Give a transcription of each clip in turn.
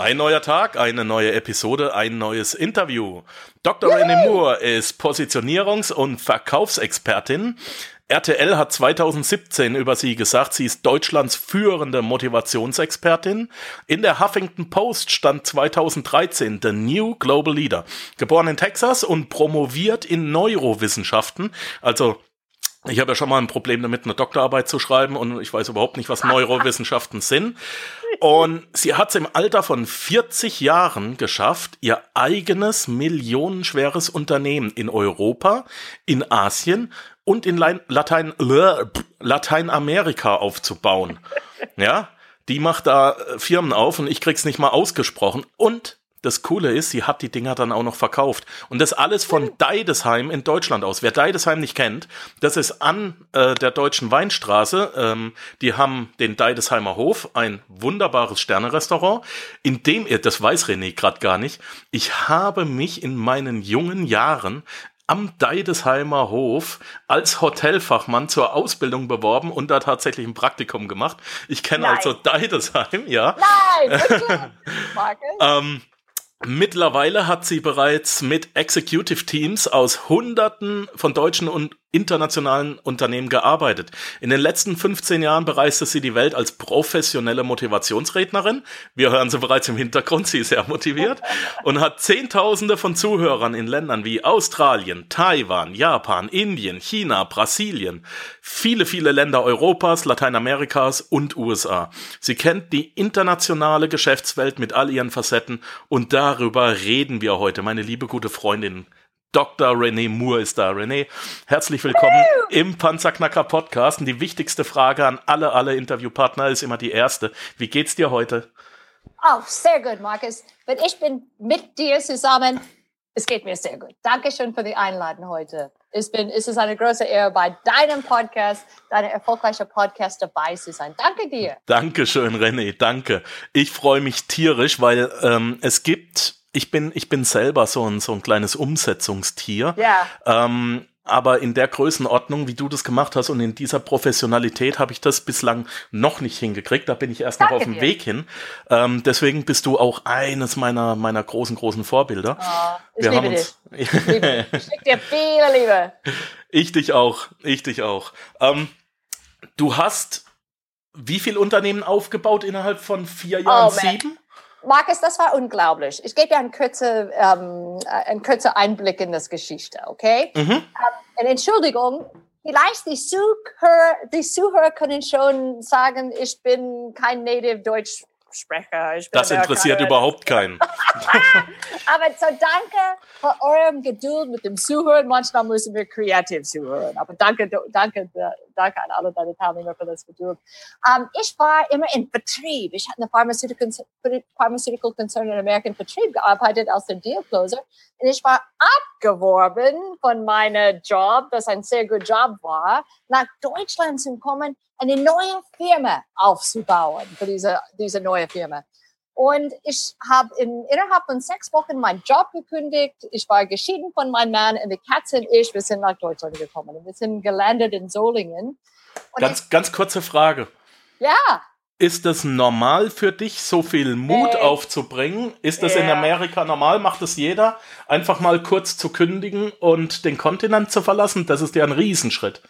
Ein neuer Tag, eine neue Episode, ein neues Interview. Dr. René Moore ist Positionierungs- und Verkaufsexpertin. RTL hat 2017 über sie gesagt, sie ist Deutschlands führende Motivationsexpertin. In der Huffington Post stand 2013 The New Global Leader. Geboren in Texas und promoviert in Neurowissenschaften, also ich habe ja schon mal ein Problem damit, eine Doktorarbeit zu schreiben und ich weiß überhaupt nicht, was Neurowissenschaften sind. Und sie hat es im Alter von 40 Jahren geschafft, ihr eigenes millionenschweres Unternehmen in Europa, in Asien und in Latein, Lateinamerika aufzubauen. Ja, die macht da äh, Firmen auf und ich krieg's nicht mal ausgesprochen. Und das Coole ist, sie hat die Dinger dann auch noch verkauft. Und das alles von Deidesheim in Deutschland aus. Wer Deidesheim nicht kennt, das ist an äh, der deutschen Weinstraße. Ähm, die haben den Deidesheimer Hof, ein wunderbares Sternerestaurant, in dem ihr, das weiß René gerade gar nicht, ich habe mich in meinen jungen Jahren am Deidesheimer Hof als Hotelfachmann zur Ausbildung beworben und da tatsächlich ein Praktikum gemacht. Ich kenne also Deidesheim, ja. Nein, wirklich? ähm, Mittlerweile hat sie bereits mit Executive Teams aus Hunderten von deutschen und internationalen Unternehmen gearbeitet. In den letzten 15 Jahren bereiste sie die Welt als professionelle Motivationsrednerin. Wir hören sie bereits im Hintergrund, sie ist sehr motiviert und hat Zehntausende von Zuhörern in Ländern wie Australien, Taiwan, Japan, Indien, China, Brasilien, viele, viele Länder Europas, Lateinamerikas und USA. Sie kennt die internationale Geschäftswelt mit all ihren Facetten und darüber reden wir heute, meine liebe gute Freundin Dr. René Moore ist da. René, herzlich willkommen im Panzerknacker Podcast. Und die wichtigste Frage an alle, alle Interviewpartner ist immer die erste. Wie geht's dir heute? Oh, sehr gut, Markus. Wenn ich bin mit dir zusammen, es geht mir sehr gut. Dankeschön für die Einladung heute. Ich bin, es ist eine große Ehre, bei deinem Podcast, deinem erfolgreichen Podcast dabei zu sein. Danke dir. Dankeschön, René. Danke. Ich freue mich tierisch, weil ähm, es gibt ich bin, ich bin selber so ein, so ein kleines Umsetzungstier. Ja. Ähm, aber in der Größenordnung, wie du das gemacht hast und in dieser Professionalität habe ich das bislang noch nicht hingekriegt. Da bin ich erst Danke noch auf dem dir. Weg hin. Ähm, deswegen bist du auch eines meiner, meiner großen, großen Vorbilder. Oh, ich Wir liebe haben uns, dich. Ich, liebe. ich schicke dir viele Liebe. Ich dich auch. Ich dich auch. Ähm, du hast wie viel Unternehmen aufgebaut innerhalb von vier Jahren? Oh, Sieben? Markus, das war unglaublich. Ich gebe dir einen kurzen, ähm, einen kurzen Einblick in das Geschichte, okay? Mhm. Ähm, Entschuldigung, vielleicht die Zuhörer, die Zuhörer können schon sagen, ich bin kein Native Deutsch Sprecher. das interessiert überhaupt keinen. Aber so danke für eurem Geduld mit dem Zuhören. Manchmal müssen wir kreativ zuhören. Aber danke, danke, danke an alle deine Teilnehmer für das Geduld. Um, ähm, ich war immer in Vertrieb. Ich hatte eine Pharmaceutical, Pharmaceutical Concern in American Vertrieb gearbeitet als der Deal Closer. Und ich war abgeworben von meinem Job, das ein sehr guter Job war, nach Deutschland zu kommen eine neue Firma aufzubauen für diese, diese neue Firma. Und ich habe in, innerhalb von sechs Wochen meinen Job gekündigt. Ich war geschieden von meinem Mann und die Katze und ich, wir sind nach Deutschland gekommen. Wir sind gelandet in Solingen. Und ganz, ich, ganz kurze Frage. Ja. Ist es normal für dich, so viel Mut äh, aufzubringen? Ist das yeah. in Amerika normal? Macht es jeder? Einfach mal kurz zu kündigen und den Kontinent zu verlassen? Das ist ja ein Riesenschritt.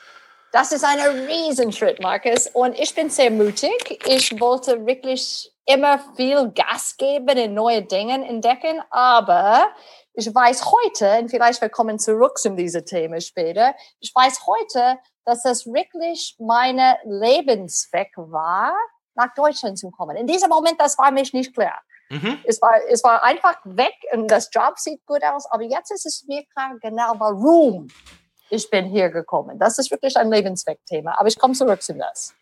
Das ist ein Riesenschritt, Markus. Und ich bin sehr mutig. Ich wollte wirklich immer viel Gas geben in neue Dinge entdecken. Aber ich weiß heute, und vielleicht wir kommen zurück zu diesem Thema später, ich weiß heute, dass das wirklich meine Lebenszweck war, nach Deutschland zu kommen. In diesem Moment, das war mich nicht klar. Mhm. Es, war, es war einfach weg und das Job sieht gut aus, aber jetzt ist es mir klar, genau warum ich bin hier gekommen. Das ist wirklich ein Lebenszweckthema. Aber ich komme zurück zu das.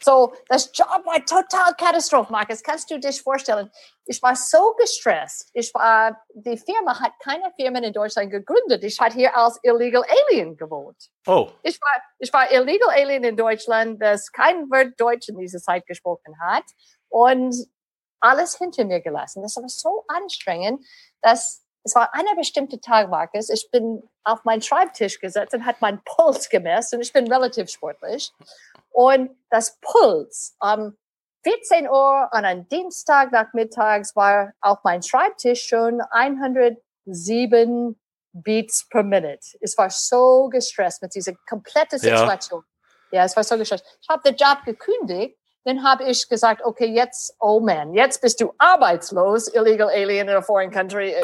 So, das Job war total Katastrophe, Markus. Kannst du dich vorstellen? Ich war so gestresst. Ich war, die Firma hat keine Firmen in Deutschland gegründet. Ich hatte hier als Illegal Alien gewohnt. Oh. Ich war, ich war Illegal Alien in Deutschland, das kein Wort Deutsch in dieser Zeit gesprochen hat. Und alles hinter mir gelassen. Das war so anstrengend, dass es war einer bestimmte Tag, Markus. Ich bin auf meinen Schreibtisch gesetzt und hat meinen Puls gemessen. Und ich bin relativ sportlich. Und das Puls am 14 Uhr an einem Dienstag nachmittags war auf mein Schreibtisch schon 107 Beats per Minute. Es war so gestresst mit dieser kompletten Situation. Ja, ja es war so gestresst. Ich habe den Job gekündigt. Dann habe ich gesagt, okay, jetzt, oh man, jetzt bist du arbeitslos, illegal alien in a foreign country.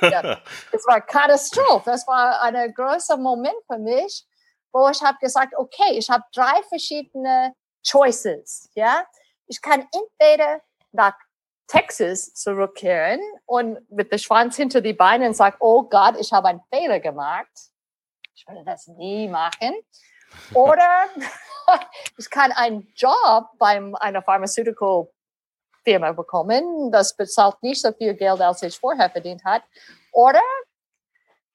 Ja, es war Katastrophe. Das war ein großer Moment für mich, wo ich habe gesagt, okay, ich habe drei verschiedene Choices. Ja, ich kann entweder nach Texas zurückkehren und mit dem Schwanz hinter die Beine und sagen, oh Gott, ich habe einen Fehler gemacht. Ich würde das nie machen. Oder ich kann einen Job bei einer Pharmaceutical Firma bekommen, das bezahlt nicht so viel Geld, als ich vorher verdient hat. Oder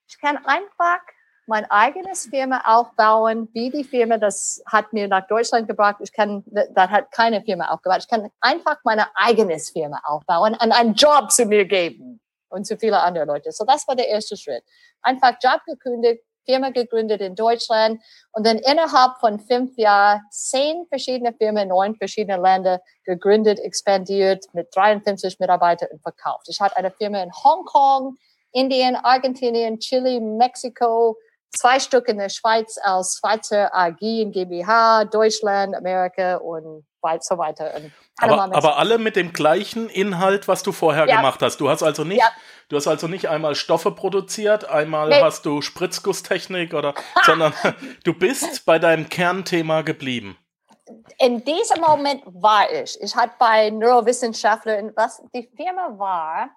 ich kann einfach mein eigenes Firma aufbauen, wie die Firma, das hat mir nach Deutschland gebracht. Ich kann, das hat keine Firma aufgebaut. Ich kann einfach meine eigenes Firma aufbauen und einen Job zu mir geben und zu viele andere Leute. So, das war der erste Schritt. Einfach Job gekündigt, Firma gegründet in Deutschland und dann innerhalb von fünf Jahren zehn verschiedene Firmen in neun verschiedenen Ländern gegründet, expandiert mit 53 Mitarbeitern und verkauft. Ich hatte eine Firma in Hongkong, Indien, Argentinien, Chile, Mexiko, zwei Stück in der Schweiz als Schweizer AG in GmbH, Deutschland, Amerika und so weiter. Aber, aber, alle mit dem gleichen Inhalt, was du vorher ja. gemacht hast. Du hast also nicht, ja. Du hast also nicht einmal Stoffe produziert, einmal nee. hast du Spritzgusstechnik oder, sondern du bist bei deinem Kernthema geblieben. In diesem Moment war ich. Ich hatte bei Neurowissenschaftlern, was die Firma war,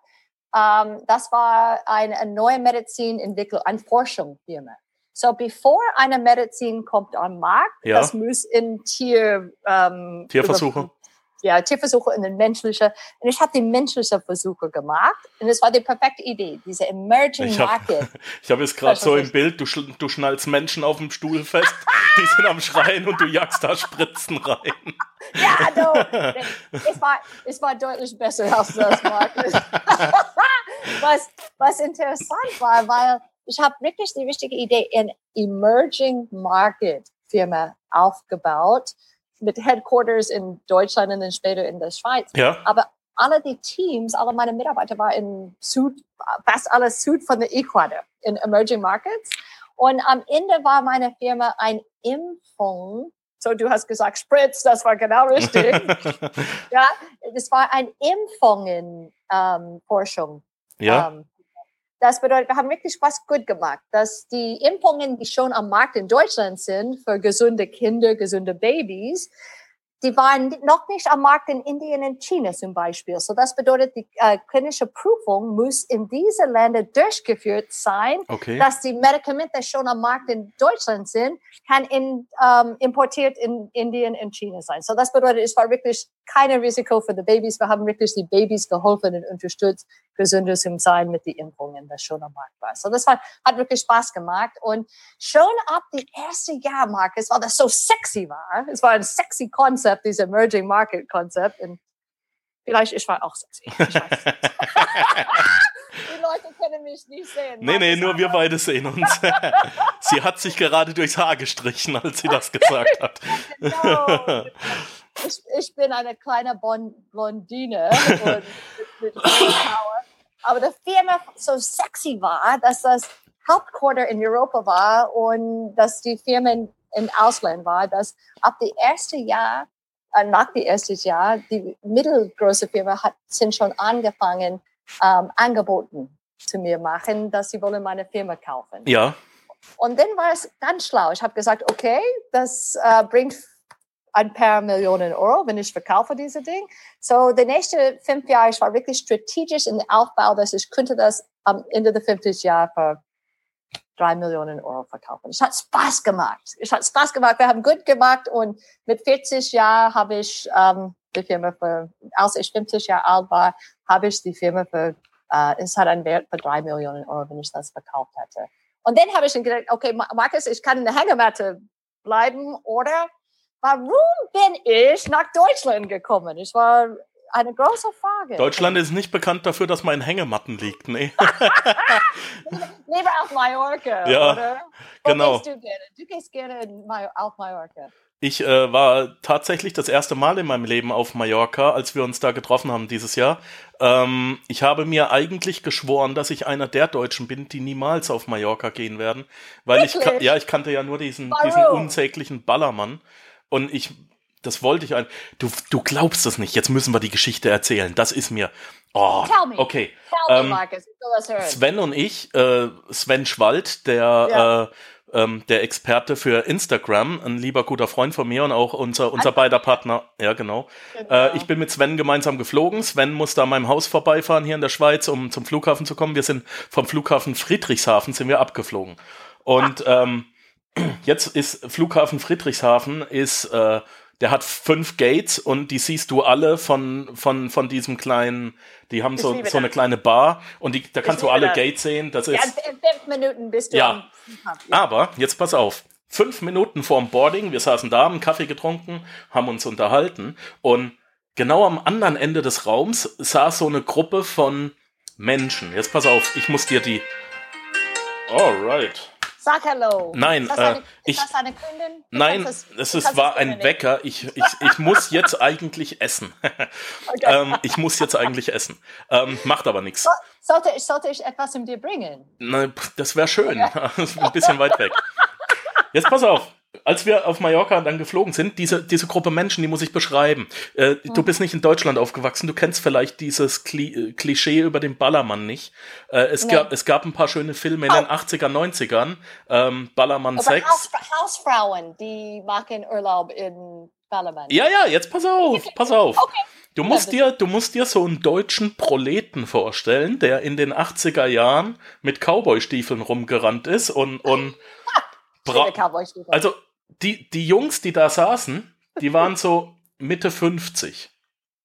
ähm, das war eine neue Medizin entwickelt, eine Forschungsfirma. So, bevor eine Medizin kommt am Markt, ja. das muss in Tier, ähm, Tierversuche. Ja, Tierversuche in den menschlichen. Und ich habe die menschlichen Versuche gemacht. Und es war die perfekte Idee, diese Emerging ich hab, Market. ich habe jetzt gerade so im Bild, du, du schnallst Menschen auf dem Stuhl fest, die sind am Schreien und du jagst da Spritzen rein. ja, no, es, war, es war deutlich besser als das, Markus. was, was interessant war, weil ich habe wirklich die wichtige Idee in Emerging Market Firma aufgebaut mit Headquarters in Deutschland und dann später in der Schweiz. Ja. Aber alle die Teams, alle meine Mitarbeiter waren in Süd, fast alles Süd von der Äquator in Emerging Markets. Und am Ende war meine Firma ein Impfung. So, du hast gesagt Spritz, das war genau richtig. ja, es war ein Impfungen-Forschung. Ähm, ja. Ähm, das bedeutet, wir haben wirklich was gut gemacht, dass die Impfungen, die schon am Markt in Deutschland sind, für gesunde Kinder, gesunde Babys, die waren noch nicht am Markt in Indien und China zum Beispiel. So das bedeutet, die äh, klinische Prüfung muss in diese Länder durchgeführt sein, okay. dass die Medikamente schon am Markt in Deutschland sind, kann in, ähm, importiert in Indien und China sein. So das bedeutet, es war wirklich keine Risiko für die Babys. Wir haben wirklich die Babys geholfen und unterstützt, gesünder zu sein mit den Impfungen, das schon am Markt war. So das war, hat wirklich Spaß gemacht. Und schon ab dem ersten Jahr, Markus, weil das so sexy war, es war ein sexy Konzept, dieses Emerging Market Konzept. Und vielleicht ich war auch sexy. Ich weiß Die Leute können mich nicht sehen. Nee, nee, nur wir beide sehen uns. sie hat sich gerade durchs Haar gestrichen, als sie das gesagt hat. genau. Ich, ich bin eine kleine Blondine und mit, mit Aber die Firma so sexy war, dass das Hauptquarter in Europa war und dass die Firma im Ausland war, dass ab dem ersten Jahr, äh, nach dem ersten Jahr, die mittelgroße Firma hat, sind schon angefangen, ähm, Angeboten zu mir machen, dass sie wollen meine Firma kaufen. Ja. Und dann war es ganz schlau. Ich habe gesagt, okay, das äh, bringt ein paar Millionen Euro, wenn ich verkaufe diese Ding. So, die nächsten fünf Jahre, ich war wirklich strategisch im Aufbau, dass ich könnte das am Ende der 50 Jahre für drei Millionen Euro verkaufen. Es hat Spaß gemacht. Es hat Spaß gemacht. Wir haben gut gemacht und mit 40 Jahren habe ich ähm, die Firma für, als ich 50 Jahre alt war, habe ich die Firma für, äh, es hat einen Wert für drei Millionen Euro, wenn ich das verkauft hätte. Und dann habe ich gedacht, okay, Markus, ich kann in der Hängematte bleiben oder warum bin ich nach Deutschland gekommen? Ich war eine große Frage. Deutschland ist nicht bekannt dafür, dass man in Hängematten liegt, ne? Lieber auf Mallorca, ja, oder? Wo genau. gehst du gerne? Du gehst gerne auf Mallorca. Ich äh, war tatsächlich das erste Mal in meinem Leben auf Mallorca, als wir uns da getroffen haben dieses Jahr. Ähm, ich habe mir eigentlich geschworen, dass ich einer der Deutschen bin, die niemals auf Mallorca gehen werden, weil ich Wirklich? ja ich kannte ja nur diesen Warum? diesen unsäglichen Ballermann und ich das wollte ich ein. Du du glaubst es nicht. Jetzt müssen wir die Geschichte erzählen. Das ist mir. Oh, Tell me. okay. Tell Ähm, das. Sven und ich, äh, Sven Schwald, der, Ja. äh, ähm, der Experte für Instagram, ein lieber guter Freund von mir und auch unser, unser beider Partner, ja genau. Genau. Äh, ich bin mit Sven gemeinsam geflogen. Sven musste an meinem Haus vorbeifahren hier in der Schweiz, um zum Flughafen zu kommen. Wir sind vom Flughafen Friedrichshafen sind wir abgeflogen. Und ähm, jetzt ist Flughafen Friedrichshafen ist, äh, der hat fünf Gates und die siehst du alle von, von, von diesem kleinen, die haben Ich so, so eine kleine Bar und die, da kannst du alle das. Gates sehen. Das ja, ist, in fünf Minuten bist du Ja. Flughafen. aber jetzt pass auf. Fünf Minuten vorm Boarding, wir saßen da, haben Kaffee getrunken, haben uns unterhalten und genau am anderen Ende des Raums saß so eine Gruppe von Menschen. Jetzt pass auf, ich muss dir die. Alright. Sag Hallo. Nein, ist das, äh, eine, ich- ist das eine Kundin? Du Nein, es ist, kannst war ein nicht. Wecker. Ich, ich, ich muss jetzt eigentlich essen. Ähm, ich muss jetzt eigentlich essen. Ähm, macht aber nichts. So- sollte, ich, sollte ich etwas in dir bringen? Ne, pff, Das wäre schön. ein bisschen weit weg. Jetzt pass auf. Als wir auf Mallorca dann geflogen sind, diese, diese Gruppe Menschen, die muss ich beschreiben. Äh, Du bist nicht in Deutschland aufgewachsen, du kennst vielleicht dieses Kli äh, Klischee über den Ballermann nicht. Äh, es, Nee. gab, es gab ein paar schöne Filme in den 80er, 90ern. Ähm, Ballermann Aber 6. Haus, Hausfrauen, die machen Urlaub in Ballermann. Ja, ja, jetzt pass auf, pass auf. Okay. Du musst dir, du musst dir so einen deutschen Proleten vorstellen, der in den 80er Jahren mit Cowboystiefeln rumgerannt ist und, und bra also die, die Jungs, die da saßen, die waren so Mitte 50.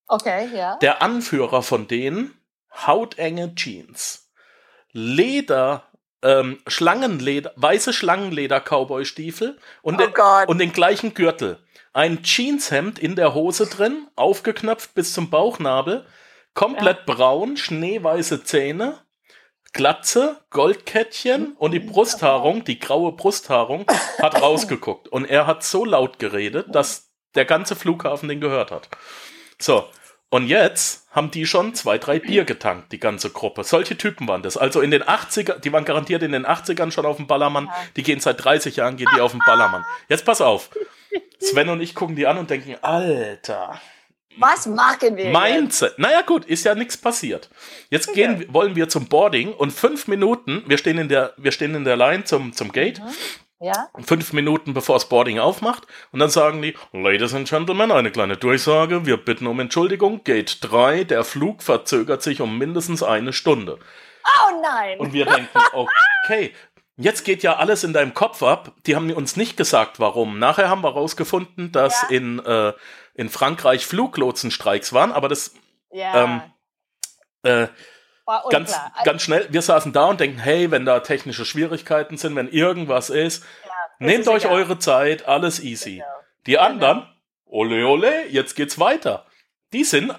okay, ja. Der Anführer von denen, hautenge Jeans, Leder, ähm, Schlangenleder, weiße Schlangenleder-Cowboy-Stiefel und, Oh den- und den gleichen Gürtel. Ein Jeanshemd in der Hose drin, aufgeknöpft bis zum Bauchnabel, komplett braun, schneeweiße Zähne, Glatze, Goldkettchen und die Brusthaarung, die graue Brusthaarung, hat rausgeguckt. Und er hat so laut geredet, dass der ganze Flughafen den gehört hat. So, und jetzt haben die schon zwei, drei Bier getankt, die ganze Gruppe. Solche Typen waren das. Also in den 80er, die waren garantiert in den 80ern schon auf dem Ballermann. Die gehen seit 30 Jahren, gehen die auf den Ballermann. Jetzt pass auf. Sven und ich gucken die an und denken, Alter, Was machen wir? jetzt? Mindset. Naja, gut, ist ja nichts passiert. Jetzt gehen, wollen wir zum Boarding und fünf Minuten, wir stehen in der, wir stehen in der Line zum, zum Gate, Ja? fünf Minuten bevor das Boarding aufmacht und dann sagen die, Ladies and Gentlemen, eine kleine Durchsage, wir bitten um Entschuldigung, Gate 3, der Flug verzögert sich um mindestens eine Stunde. Oh nein. Und wir denken, okay, jetzt geht ja alles in deinem Kopf ab. Die haben uns nicht gesagt, warum. Nachher haben wir rausgefunden, dass Ja. in, äh, in Frankreich Fluglotsenstreiks waren, aber das ja. ähm, äh, ganz, ganz schnell, wir saßen da und denken, hey, wenn da technische Schwierigkeiten sind, wenn irgendwas ist, nehmt ist euch egal. eure Zeit, alles easy. Genau. Die anderen, ole ole, jetzt geht's weiter. Die sind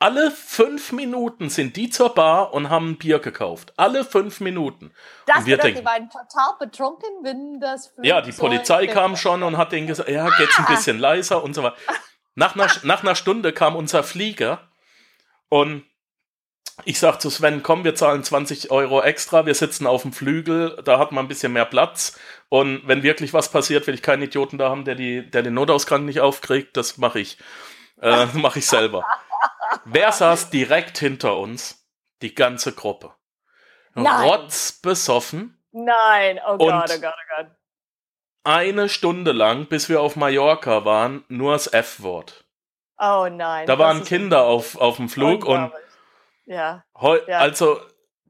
alle fünf Minuten sind die zur Bar und haben ein Bier gekauft. Alle fünf Minuten. Das und wir denken, die waren total betrunken, wenn das ja, die Polizei kam schon und hat denen gesagt, ja, geht's ein Ah. bisschen leiser und so weiter. Nach einer, nach einer Stunde kam unser Flieger und ich sag zu Sven, komm, wir zahlen 20 Euro extra, wir sitzen auf dem Flügel, da hat man ein bisschen mehr Platz und wenn wirklich was passiert, will ich keinen Idioten da haben, der, die, der den Notausgang nicht aufkriegt, das mache ich. Äh, mache ich selber. Wer saß direkt hinter uns? Die ganze Gruppe. Nein. Rotzbesoffen Nein, oh Gott, oh Gott, oh Gott. Eine Stunde lang, bis wir auf Mallorca waren, nur das F-Wort. Oh nein. Da waren Kinder auf, auf dem Flug und. Ja. Ja. also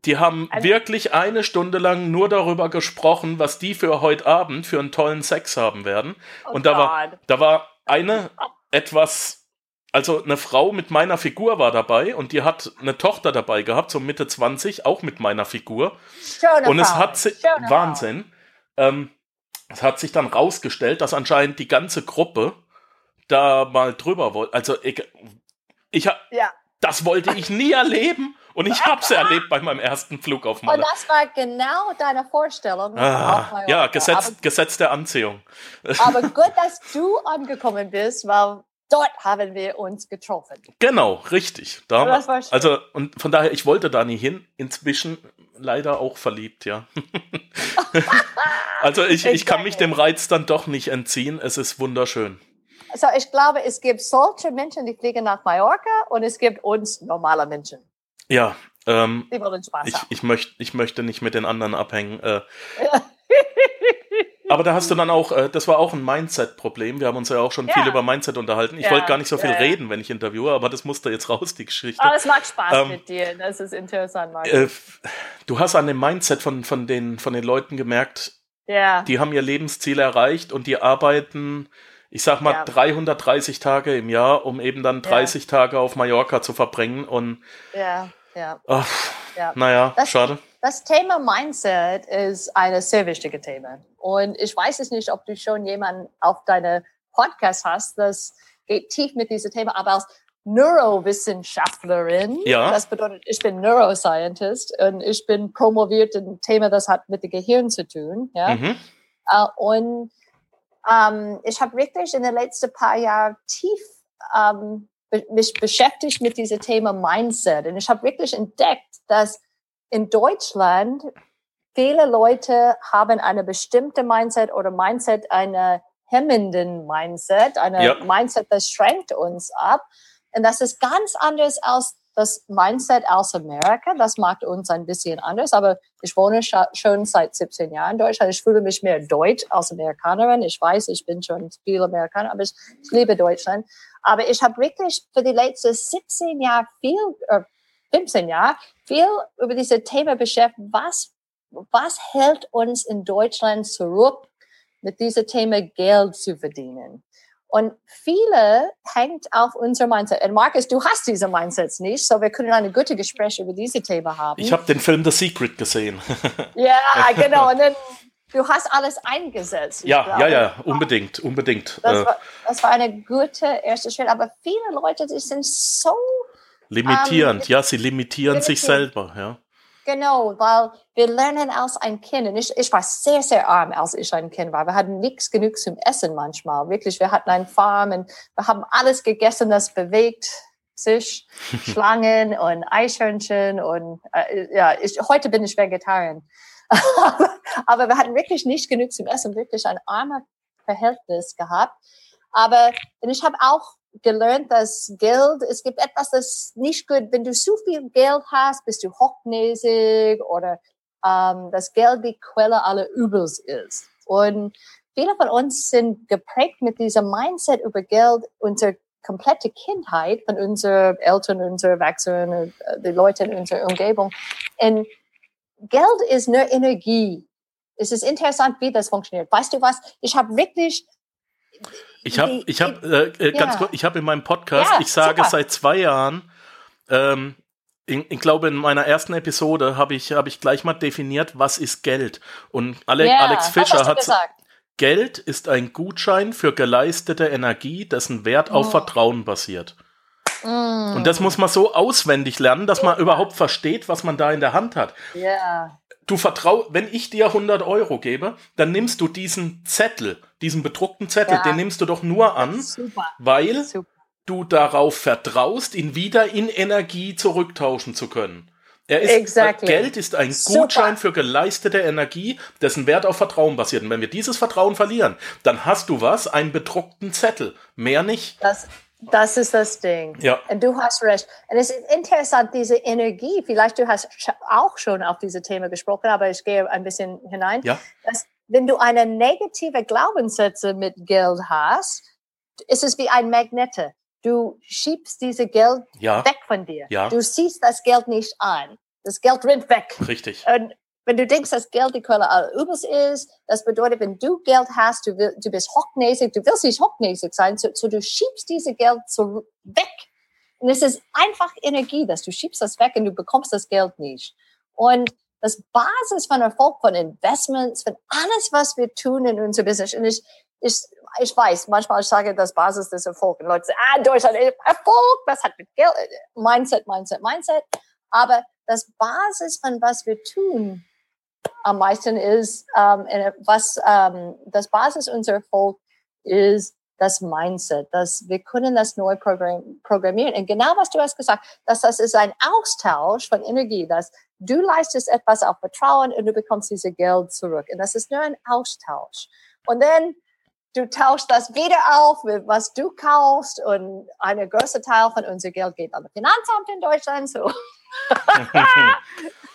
die haben Ein- wirklich eine Stunde lang nur darüber gesprochen, was die für heute Abend für einen tollen Sex haben werden. Oh und da war, da war eine etwas, also eine Frau mit meiner Figur war dabei und die hat eine Tochter dabei gehabt, so Mitte 20, auch mit meiner Figur. Schöne Und es hat sich, schöne Wahnsinn, ähm, es hat sich dann rausgestellt, dass anscheinend die ganze Gruppe da mal drüber wollte. Also ich, ich. Ja. Das wollte ich nie erleben. Und ich habe es erlebt bei meinem ersten Flug auf Malle. Und das war genau deine Vorstellung. Ah, ja, Gesetz, aber, Gesetz der Anziehung. Aber gut, dass du angekommen bist, weil dort haben wir uns getroffen. Genau, richtig. Da also und von daher, ich wollte da nie hin. Inzwischen leider auch verliebt, ja. also ich, ich kann mich dem Reiz dann doch nicht entziehen. Es ist wunderschön. Also ich glaube, es gibt solche Menschen, die fliegen nach Mallorca und es gibt uns normale Menschen. Ja, ähm, ich, ich, möcht, ich möchte nicht mit den anderen abhängen. Äh. Aber da hast du dann auch, äh, das war auch ein Mindset-Problem. Wir haben uns ja auch schon ja. viel über Mindset unterhalten. Ich ja, wollte gar nicht so viel ja, reden, wenn ich interviewe, aber das musste jetzt raus, die Geschichte. Aber es macht Spaß ähm, mit dir. Das ist interessant, Markus. Äh, du hast an dem Mindset von, von, den, von den Leuten gemerkt, die haben ihr Lebensziel erreicht und die arbeiten, ich sag mal, 330 Tage im Jahr, um eben dann 30 Tage auf Mallorca zu verbringen. Und ja ja. Ach, ja. Naja, das, schade. Das Thema Mindset ist ein sehr wichtiges Thema. Und ich weiß es nicht, ob du schon jemanden auf deine Podcast hast, das geht tief mit diesem Thema, aber als Neurowissenschaftlerin, ja. das bedeutet, ich bin Neuroscientist und ich bin promoviert in ein Thema, das hat mit dem Gehirn zu tun. Ja? Mhm. Uh, und ähm, ich habe wirklich in den letzten paar Jahren tief um, mich beschäftigt mit diesem Thema Mindset. Und ich habe wirklich entdeckt, dass in Deutschland viele Leute haben eine bestimmte Mindset oder Mindset eine hemmenden Mindset, eine ja. Mindset, das schränkt uns ab. Und das ist ganz anders als das Mindset aus Amerika. Das macht uns ein bisschen anders, aber ich wohne schon seit 17 Jahren in Deutschland. Ich fühle mich mehr deutsch als Amerikanerin. Ich weiß, ich bin schon viel Amerikaner, aber ich, ich liebe Deutschland. Aber ich habe wirklich für die letzten 17 Jahre viel, äh, 15 Jahre viel über diese Thema beschäftigt. Was, was hält uns in Deutschland zurück, mit diesem Thema Geld zu verdienen? Und viele hängt auf unser Mindset. Und Markus, du hast diese Mindsets nicht, so wir können eine gute Gespräch über diese Thema haben. Ich habe den Film The Secret gesehen. ja, genau. Und dann, du hast alles eingesetzt. Ja, glaube. ja, ja, unbedingt, unbedingt. Das, äh, war, das war eine gute erste Schritt. Aber viele Leute, die sind so limitierend. Ähm, ja, sie limitieren limitierend. sich selber. Ja. Genau, weil wir lernen als ein Kind, und ich, ich war sehr, sehr arm, als ich ein Kind war. Wir hatten nichts genug zum Essen manchmal. Wirklich, wir hatten eine Farm und wir haben alles gegessen, das bewegt sich. Schlangen und Eichhörnchen und äh, ja, ich, heute bin ich Vegetarier. aber wir hatten wirklich nicht genug zum Essen, wirklich ein armer Verhältnis gehabt. Aber ich habe auch gelernt, dass Geld, es gibt etwas, das nicht gut, wenn du zu viel Geld hast, bist du hochnäsig oder ähm, dass Geld die Quelle aller Übels ist. Und viele von uns sind geprägt mit diesem Mindset über Geld, unsere komplette Kindheit von unseren Eltern, unseren Erwachsenen, äh, die Leute in unserer Umgebung. Und Geld ist nur Energie. Es ist interessant, wie das funktioniert. Weißt du was? Ich habe wirklich ich habe ich hab, äh, äh, ganz ja. kurz, ich habe in meinem Podcast, ja, ich sage super. seit zwei Jahren, ähm, ich, ich, glaube, in meiner ersten Episode habe ich, hab ich gleich mal definiert, was ist Geld. Und Ale yeah, Alex Fischer hat gesagt. Geld ist ein Gutschein für geleistete Energie, dessen Wert auf oh. Vertrauen basiert. Mm. Und das muss man so auswendig lernen, dass man überhaupt versteht, was man da in der Hand hat. Ja du vertrau, wenn ich dir 100 Euro gebe, dann nimmst du diesen Zettel, diesen bedruckten Zettel, ja. den nimmst du doch nur an, Super. weil Super. du darauf vertraust, ihn wieder in Energie zurücktauschen zu können. Er ist, exactly. Geld ist ein Super. Gutschein für geleistete Energie, dessen Wert auf Vertrauen basiert. Und wenn wir dieses Vertrauen verlieren, dann hast du was, einen bedruckten Zettel. Mehr nicht. Das, das ist das Ding. Ja. Und du hast recht. Und es ist interessant, diese Energie, vielleicht du hast auch schon auf diese Thema gesprochen, aber ich gehe ein bisschen hinein. Ja. Dass, wenn du eine negative Glaubenssätze mit Geld hast, ist es wie ein Magnete. Du schiebst diese Geld ja. weg von dir. Ja. Du siehst das Geld nicht an. Das Geld rennt weg. Richtig. Und wenn du denkst, dass Geld die Quelle aller Übels ist, das bedeutet, wenn du Geld hast, du, will, du bist hochnäsig, du willst nicht hochnäsig sein, so, so du schiebst diese Geld so weg. Und es ist einfach Energie, dass du schiebst das weg und du bekommst das Geld nicht. Und das Basis von Erfolg, von Investments, von alles, was wir tun in unserem Business. Und ich, ich, ich weiß, manchmal sage ich das Basis des Erfolgs. Leute sagen, ah, Deutschland ist Erfolg, das hat mit Geld, Mindset, Mindset, Mindset. Aber das Basis von was wir tun am meisten ist, ähm, was ähm, das Basis unserer Erfolg ist das Mindset, dass wir können das neu programmieren. Und genau was du hast gesagt, dass das ist ein Austausch von Energie, dass du leistest etwas auf Vertrauen und du bekommst diese Geld zurück. Und das ist nur ein Austausch. Und dann du tauschst das wieder auf mit was du kaufst und ein großer Teil von unser Geld geht an das Finanzamt in Deutschland. So.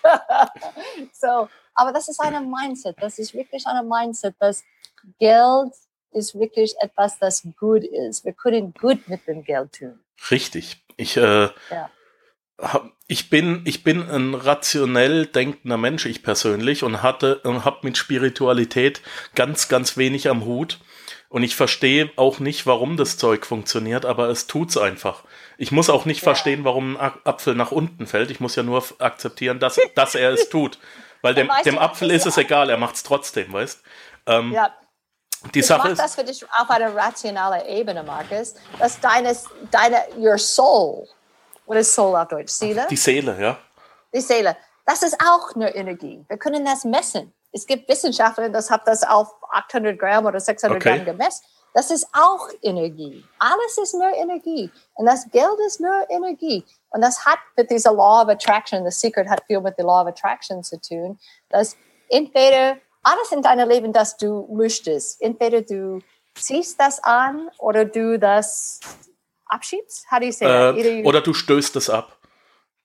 so, aber das ist ein Mindset. Das ist wirklich ein Mindset, dass Geld ist wirklich etwas, das gut ist. Wir können gut mit dem Geld tun. Richtig. Ich, äh, ja. ich bin, ich bin ein rationell denkender Mensch, ich persönlich, und hatte und habe mit Spiritualität ganz, ganz wenig am Hut. Und ich verstehe auch nicht, warum das Zeug funktioniert, aber es tut's einfach. Ich muss auch nicht ja. verstehen, warum ein Apfel nach unten fällt. Ich muss ja nur akzeptieren, dass, dass er es tut. Weil dem, dem Apfel ist es egal, er macht's trotzdem, weißt? Ähm, ja, die ich Sache ist, das für dich auf einer rationalen Ebene, Markus, dass deine, deine, your soul, what is soul auf Deutsch? Seele? Die Seele, ja. Die Seele. Das ist auch nur Energie. Wir können das messen. Es gibt Wissenschaftler, das haben das auf 800 Gramm oder 600 okay. Gramm gemessen. Das ist auch Energie. Alles ist nur Energie. Und das Geld ist nur Energie. Und das hat mit dieser Law of Attraction, the Secret hat viel mit der Law of Attraction zu tun, dass entweder alles in deinem Leben, das du möchtest. Entweder du ziehst das an oder du das abschiebst. How do you say äh, that? oder du stößt es ab.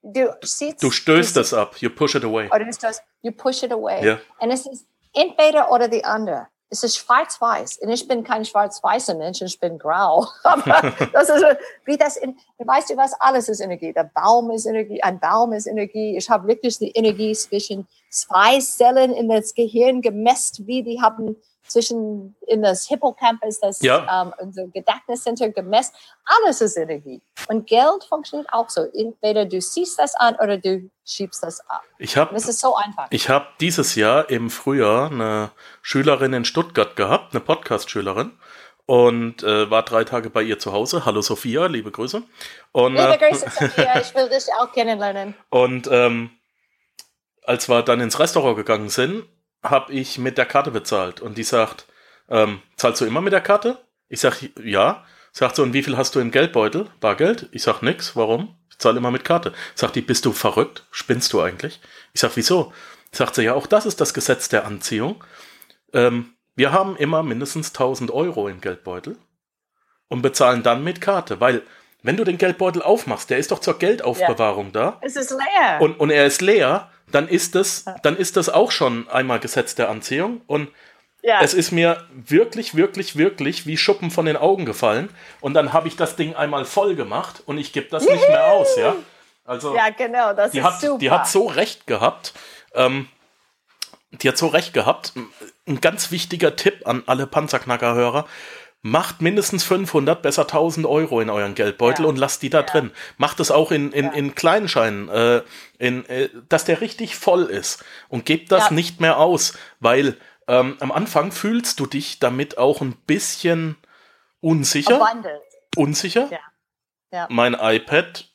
Du, siehst, du stößt es ab. You push it away. Oder du stößt, you push it away. Yeah. Und es ist entweder oder die andere. Es ist schwarz-weiß. Und ich bin kein schwarz-weißer Mensch, ich bin grau. Aber das ist, wie das in, weißt du was, alles ist Energie. Der Baum ist Energie, ein Baum ist Energie. Ich habe wirklich die Energie zwischen zwei Zellen in das Gehirn gemessen, wie die haben zwischen in das Hippocampus, das ja. ähm, unser Gedächtniscenter gemessen. Alles ist Energie. Und Geld funktioniert auch so. Entweder du siehst das an oder du schiebst das ab. Ich habe das ist so einfach. Ich habe dieses Jahr im Frühjahr eine Schülerin in Stuttgart gehabt, eine Podcast-Schülerin und äh, war drei Tage bei ihr zu Hause. Hallo Sophia, liebe Grüße. Und, liebe äh, Grüße Sophia, ich will dich auch kennenlernen. Und ähm, als wir dann ins Restaurant gegangen sind, habe ich mit der Karte bezahlt. Und die sagt, ähm, zahlst du immer mit der Karte? Ich sag, ja. Sagt so, und wie viel hast du im Geldbeutel? Bargeld? Ich sag nix. Warum? Ich zahle immer mit Karte. Sagt die, bist du verrückt? Spinnst du eigentlich? Ich sag, wieso? Sagt sie, ja, auch das ist das Gesetz der Anziehung. Ähm, wir haben immer mindestens 1000 Euro im Geldbeutel und bezahlen dann mit Karte, weil wenn du den Geldbeutel aufmachst, der ist doch zur Geldaufbewahrung ja. da. Es ist leer. Und, und er ist leer dann ist das, dann ist das auch schon einmal Gesetz der Anziehung und ja. es ist mir wirklich, wirklich, wirklich wie Schuppen von den Augen gefallen und dann habe ich das Ding einmal voll gemacht und ich gebe das Juhu. nicht mehr aus, ja. Also, ja, genau, das die ist hat, super. Die hat so recht gehabt. Ähm, die hat so recht gehabt. Ein ganz wichtiger Tipp an alle Panzerknacker-Hörer macht mindestens 500, besser 1000 Euro in euren Geldbeutel ja. und lasst die da ja. drin. Macht es auch in, in, ja. in Kleinscheinen, äh, in, äh, dass der richtig voll ist und gebt das nicht mehr aus, weil ähm, am Anfang fühlst du dich damit auch ein bisschen unsicher. Abundant. Unsicher. Mein iPad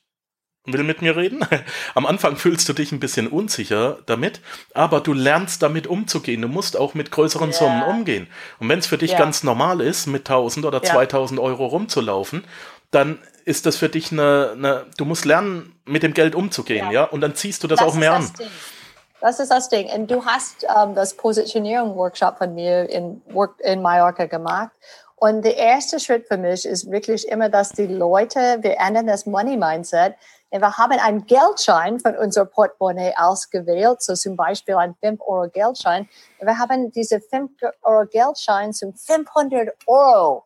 will mit mir reden. Am Anfang fühlst du dich ein bisschen unsicher damit, aber du lernst damit umzugehen. Du musst auch mit größeren yeah. Summen umgehen. Und wenn es für dich yeah. ganz normal ist, mit 1000 oder yeah. 2000 Euro rumzulaufen, dann ist das für dich eine, eine, du musst lernen, mit dem Geld umzugehen, ja, ja? und dann ziehst du das, das auch mehr an. Ding. Das ist das Ding. Und du hast ähm, das Positionierung-Workshop von mir in, in Mallorca gemacht. Und der erste Schritt für mich ist wirklich immer, dass die Leute, wir ändern das Money-Mindset, wir haben einen Geldschein von unserem Portemonnaie ausgewählt, so zum Beispiel ein 5-Euro-Geldschein. Wir haben diese 5-Euro-Geldschein zum 500 Euro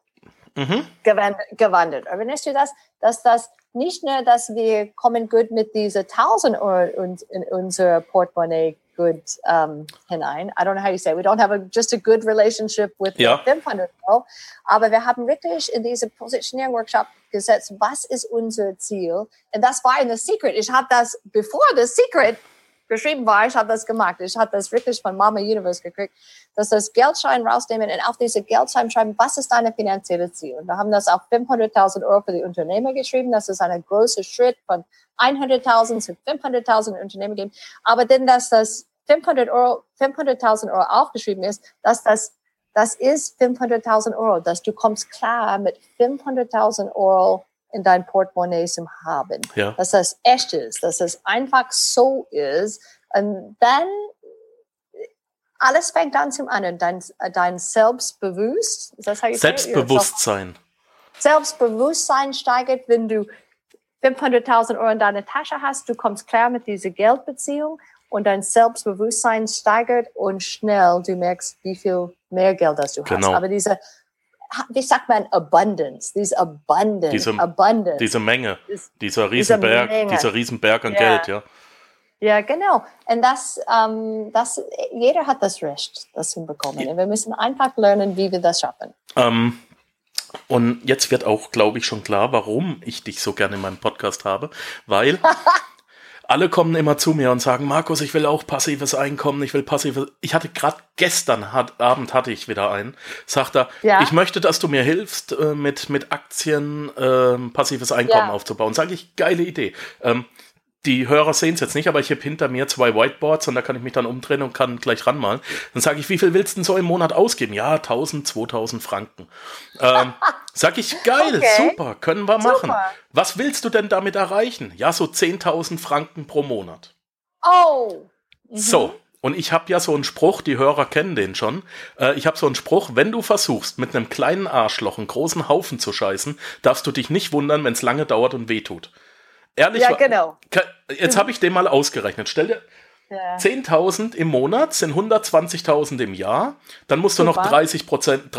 mhm. gewandelt. Erinnerst du das? Dass das nicht nur, dass wir kommen gut mit diese 1000 Euro in unser Portemonnaie good um, hinein. I don't know how you say. We don't have a, just a good relationship with ja. 500 Euro. Aber wir haben wirklich in diesem Positioning Workshop gesetzt, was ist unser Ziel? Und das war in The Secret. Ich habe das, bevor The Secret, geschrieben war, ich habe das gemacht. Ich habe das wirklich von Mama Universe gekriegt, dass das Geldschein rausnehmen und auf diese Geldschein schreiben, was ist deine finanzielle Ziel? Und wir haben das auf 500.000 Euro für die Unternehmer geschrieben. Das ist ein großer Schritt von 100.000 zu 500.000 Unternehmer geben. Aber denn, dass das 500 Euro, 500.000 Euro aufgeschrieben ist, dass das, das ist 500.000 Euro, dass du kommst klar mit 500.000 Euro in dein Portemonnaie zu haben. Ja. Dass das echt ist, dass es einfach so ist. Und dann alles fängt an zum anderen. Dein, dein Selbstbewusst, das? Selbstbewusstsein. Selbstbewusstsein steigert, wenn du 500.000 Euro in deiner Tasche hast, du kommst klar mit dieser Geldbeziehung und dein Selbstbewusstsein steigert und schnell du merkst, wie viel mehr Geld das du Genau. hast. Aber diese, wie sagt man, Abundance, diese Abundance, Diese- Abundance. Diese Menge, dieser Riesenberg, Menge. dieser Riesenberg an Ja. Geld, ja. Ja, genau. Und das, ähm, das, jeder hat das Recht, das zu bekommen. Und wir müssen einfach lernen, wie wir das schaffen. Ähm, und jetzt wird auch, glaube ich, schon klar, warum ich dich so gerne in meinem Podcast habe, weil alle kommen immer zu mir und sagen, Markus, ich will auch passives Einkommen, ich will passives. Ich hatte gerade gestern hat, Abend hatte ich wieder einen. Sagt er, Ja. ich möchte, dass du mir hilfst, äh, mit mit Aktien ähm, passives Einkommen Ja. aufzubauen. Sage ich, geile Idee. Ähm, die Hörer sehen es jetzt nicht, aber ich habe hinter mir zwei Whiteboards und da kann ich mich dann umdrehen und kann gleich ranmalen. Dann sage ich, wie viel willst du denn so im Monat ausgeben? Ja, 1000, 2000 Franken. Ähm, sag ich, geil, Okay. super, können wir machen. Super. Was willst du denn damit erreichen? Ja, so 10.000 Franken pro Monat. Oh! So. Und ich habe ja so einen Spruch, die Hörer kennen den schon. Äh, ich habe so einen Spruch, wenn du versuchst, mit einem kleinen Arschloch einen großen Haufen zu scheißen, darfst du dich nicht wundern, wenn es lange dauert und wehtut. Ehrlich, Ja, genau. Jetzt habe ich den mal ausgerechnet. Stell dir Ja. 10.000 im Monat sind 120.000 im Jahr. Dann musst du noch Super. 30 Prozent,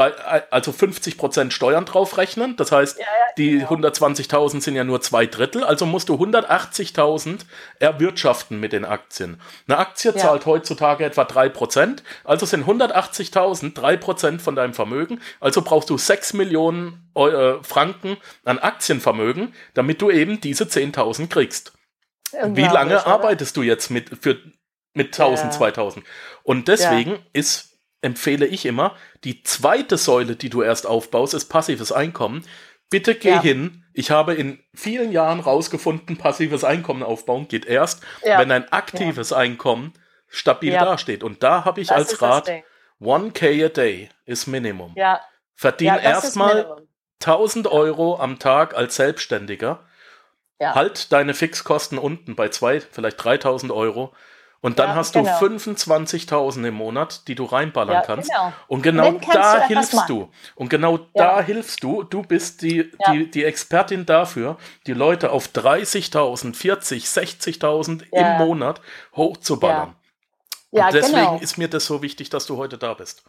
also 50 Prozent Steuern draufrechnen. Das heißt, ja, die genau. 120.000 sind ja nur zwei Drittel. Also musst du 180.000 erwirtschaften mit den Aktien. Eine Aktie Ja. zahlt heutzutage etwa 3 Prozent. Also sind 180.000 3 Prozent von deinem Vermögen. Also brauchst du 6 Millionen Eu äh, Franken an Aktienvermögen, damit du eben diese 10.000 kriegst. Wie lange oder? arbeitest du jetzt mit, für, mit 1000, Ja. 2000? Und deswegen ist, empfehle ich immer, die zweite Säule, die du erst aufbaust, ist passives Einkommen. Bitte geh Ja. hin. Ich habe in vielen Jahren rausgefunden, passives Einkommen aufbauen geht erst, Ja. wenn ein aktives Einkommen stabil Ja. dasteht. Und da habe ich Das als Rat, Ding. 1K a day ist Minimum. Ja, Verdien ja erstmal Minimum. 1000 Euro am Tag als Selbstständiger. Ja. Halt deine Fixkosten unten bei zwei, vielleicht 3000 Euro. Und dann Ja, hast genau. du 25.000 im Monat, die du reinballern Ja, kannst. genau. Und genau du da etwas hilfst du. Und genau Ja. da hilfst du. Du bist die, die, die Expertin dafür, die Leute auf 30.000, 40, 60.000 Ja. im Monat hochzuballern. Ja, Und deswegen genau. ist mir das so wichtig, dass du heute da bist.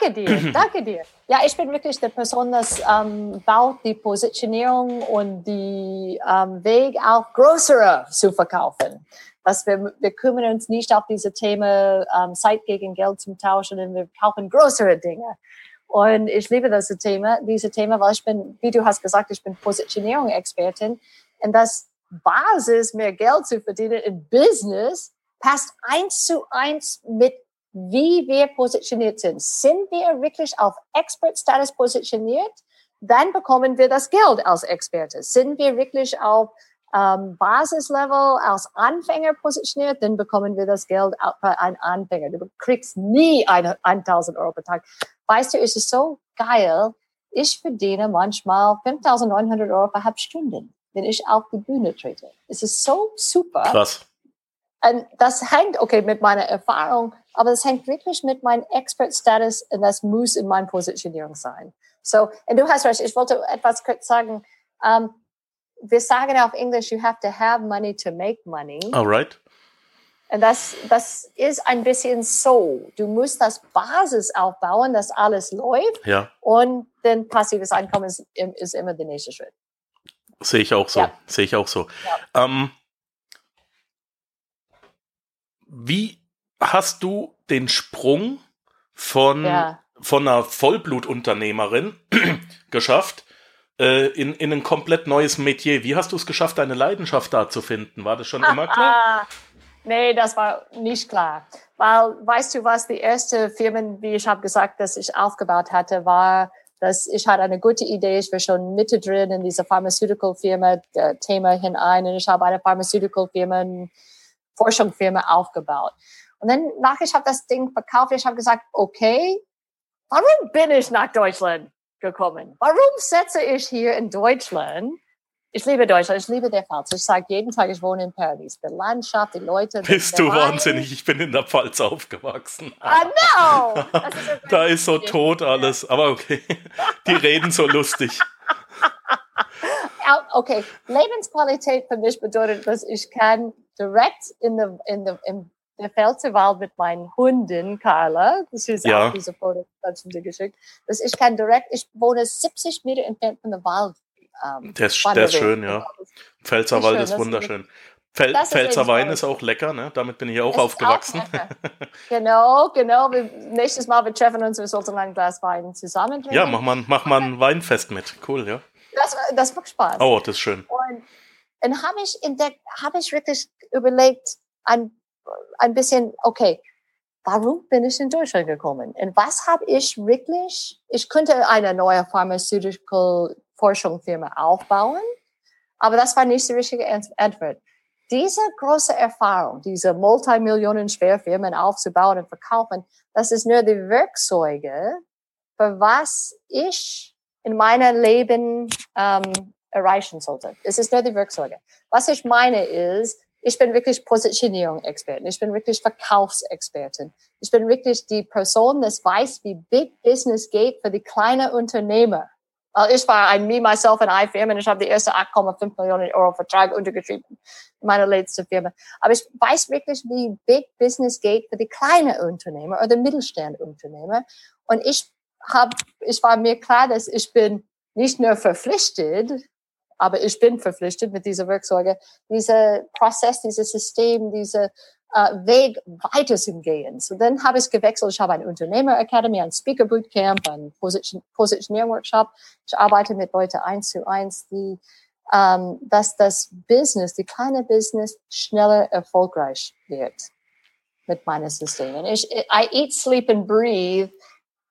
Danke dir, danke dir. Ja, ich bin wirklich die Person, das ähm, baut die Positionierung und die ähm, Weg auch größere zu verkaufen. Dass wir, wir kümmern uns nicht auf diese Themen ähm, Zeit gegen Geld zum Tauschen, sondern wir kaufen größere Dinge. Und ich liebe das Thema, diese Thema, weil ich bin, wie du hast gesagt, ich bin Positionierung-Expertin. Und das Basis, mehr Geld zu verdienen in Business, passt eins zu eins mit wie wir positioniert sind. Sind wir wirklich auf Expert-Status positioniert? Dann bekommen wir das Geld als Experte. Sind wir wirklich auf ähm, Basislevel als Anfänger positioniert, dann bekommen wir das Geld für einen Anfänger. Du kriegst nie eine, 1000 Euro pro Tag. Weißt du, es ist so geil. Ich verdiene manchmal 5900 Euro für halb Stunden, wenn ich auf die Bühne trete. Es ist so super. Krass. Und das hängt, okay, mit meiner Erfahrung, aber das hängt wirklich mit meinem Expert-Status und das muss in meiner Positionierung sein. So, und du hast recht, ich wollte etwas kurz sagen. Um, wir sagen auf Englisch, you have to have money to make money. Alright. Und das, das ist ein bisschen so. Du musst das Basis aufbauen, dass alles läuft Ja, und dann passives Einkommen ist, ist immer der nächste Schritt. sehe ich auch so. Ja. Sehe ich auch so. Ähm, wie hast du den Sprung von, Ja. von einer Vollblutunternehmerin geschafft äh, in, in ein komplett neues Metier? Wie hast du es geschafft, deine Leidenschaft da zu finden? War das schon immer klar? Nee, das war nicht klar. Weil, weißt du was, die erste Firmen, wie ich habe gesagt, dass ich aufgebaut hatte, war, dass ich hatte eine gute Idee, ich war schon mittendrin in dieser Pharmaceutical-Firma, Thema hinein und ich habe eine Pharmaceutical-Firma, Forschungsfirma aufgebaut. Und dann nach ich habe das Ding verkauft, ich habe gesagt, okay, warum bin ich nach Deutschland gekommen? Warum setze ich hier in Deutschland ich liebe Deutschland, ich liebe der Pfalz. Ich sage jeden Tag, ich wohne in Paris. Die Landschaft, die Leute. Bist du wahnsinnig? Ich bin in der Pfalz aufgewachsen. I know! Ist da ist so tot alles. Aber okay, die reden so lustig. Okay, Lebensqualität für mich bedeutet, dass ich kann direkt in der, in der, in der Pfälzerwald mit meinen Hunden, Carla, das ist ja. auch diese Foto, das dir geschickt, dass ich kann direkt, ich wohne 70 Meter entfernt von der Wald ähm, der ist, der ist schön, ja. Pfälzerwald ist, ist wunderschön. Pfel Pfälzer Wein ist auch lecker, ne? Damit bin ich auch es aufgewachsen. Auch genau, genau. Wir, nächstes Mal, wir treffen uns, wir sollten ein Glas Wein zusammen trinken. Ja, mach mal, mach mal ein Weinfest mit. Cool, ja. Das, das macht Spaß. Oh, das ist schön. Und dann habe ich entdeckt, habe ich wirklich überlegt, ein, ein bisschen, okay, warum bin ich in Deutschland gekommen? Und was habe ich wirklich, ich könnte eine neue Pharmaceutical Forschungsfirma aufbauen. Aber das war nicht die richtige Antwort. Diese große Erfahrung, diese Multimillionen Schwerfirmen aufzubauen und verkaufen, das ist nur die Werkzeuge, für was ich in meinem Leben ähm, erreichen sollte. Es ist nur die Werkzeuge. Was ich meine ist, ich bin wirklich Positionierung-Expertin. Ich bin wirklich Verkaufsexpertin. Ich bin wirklich die Person, das weiß, wie Big Business geht für die kleinen Unternehmer. Weil ich war ein Me, Myself and I Firma und ich habe die erste 8,5 Millionen Euro Vertrag untergeschrieben in meiner letzten Firma. Aber ich weiß wirklich, wie Big Business geht für die kleinen Unternehmer oder Mittelstandunternehmer. Und ich habe, ich war mir klar, dass ich bin nicht nur verpflichtet, aber ich bin verpflichtet mit dieser Werkzeuge, dieser Prozess, dieses System, diese uh, Weg weiterzugehen. So dann habe ich gewechselt. Ich habe eine Unternehmer Academy, ein Speaker Bootcamp, ein Position Positionierung Workshop. Ich arbeite mit Leuten eins zu eins, die um, dass das Business, die kleine Business schneller erfolgreich wird mit meinen Systemen. Ich, I eat, sleep and breathe.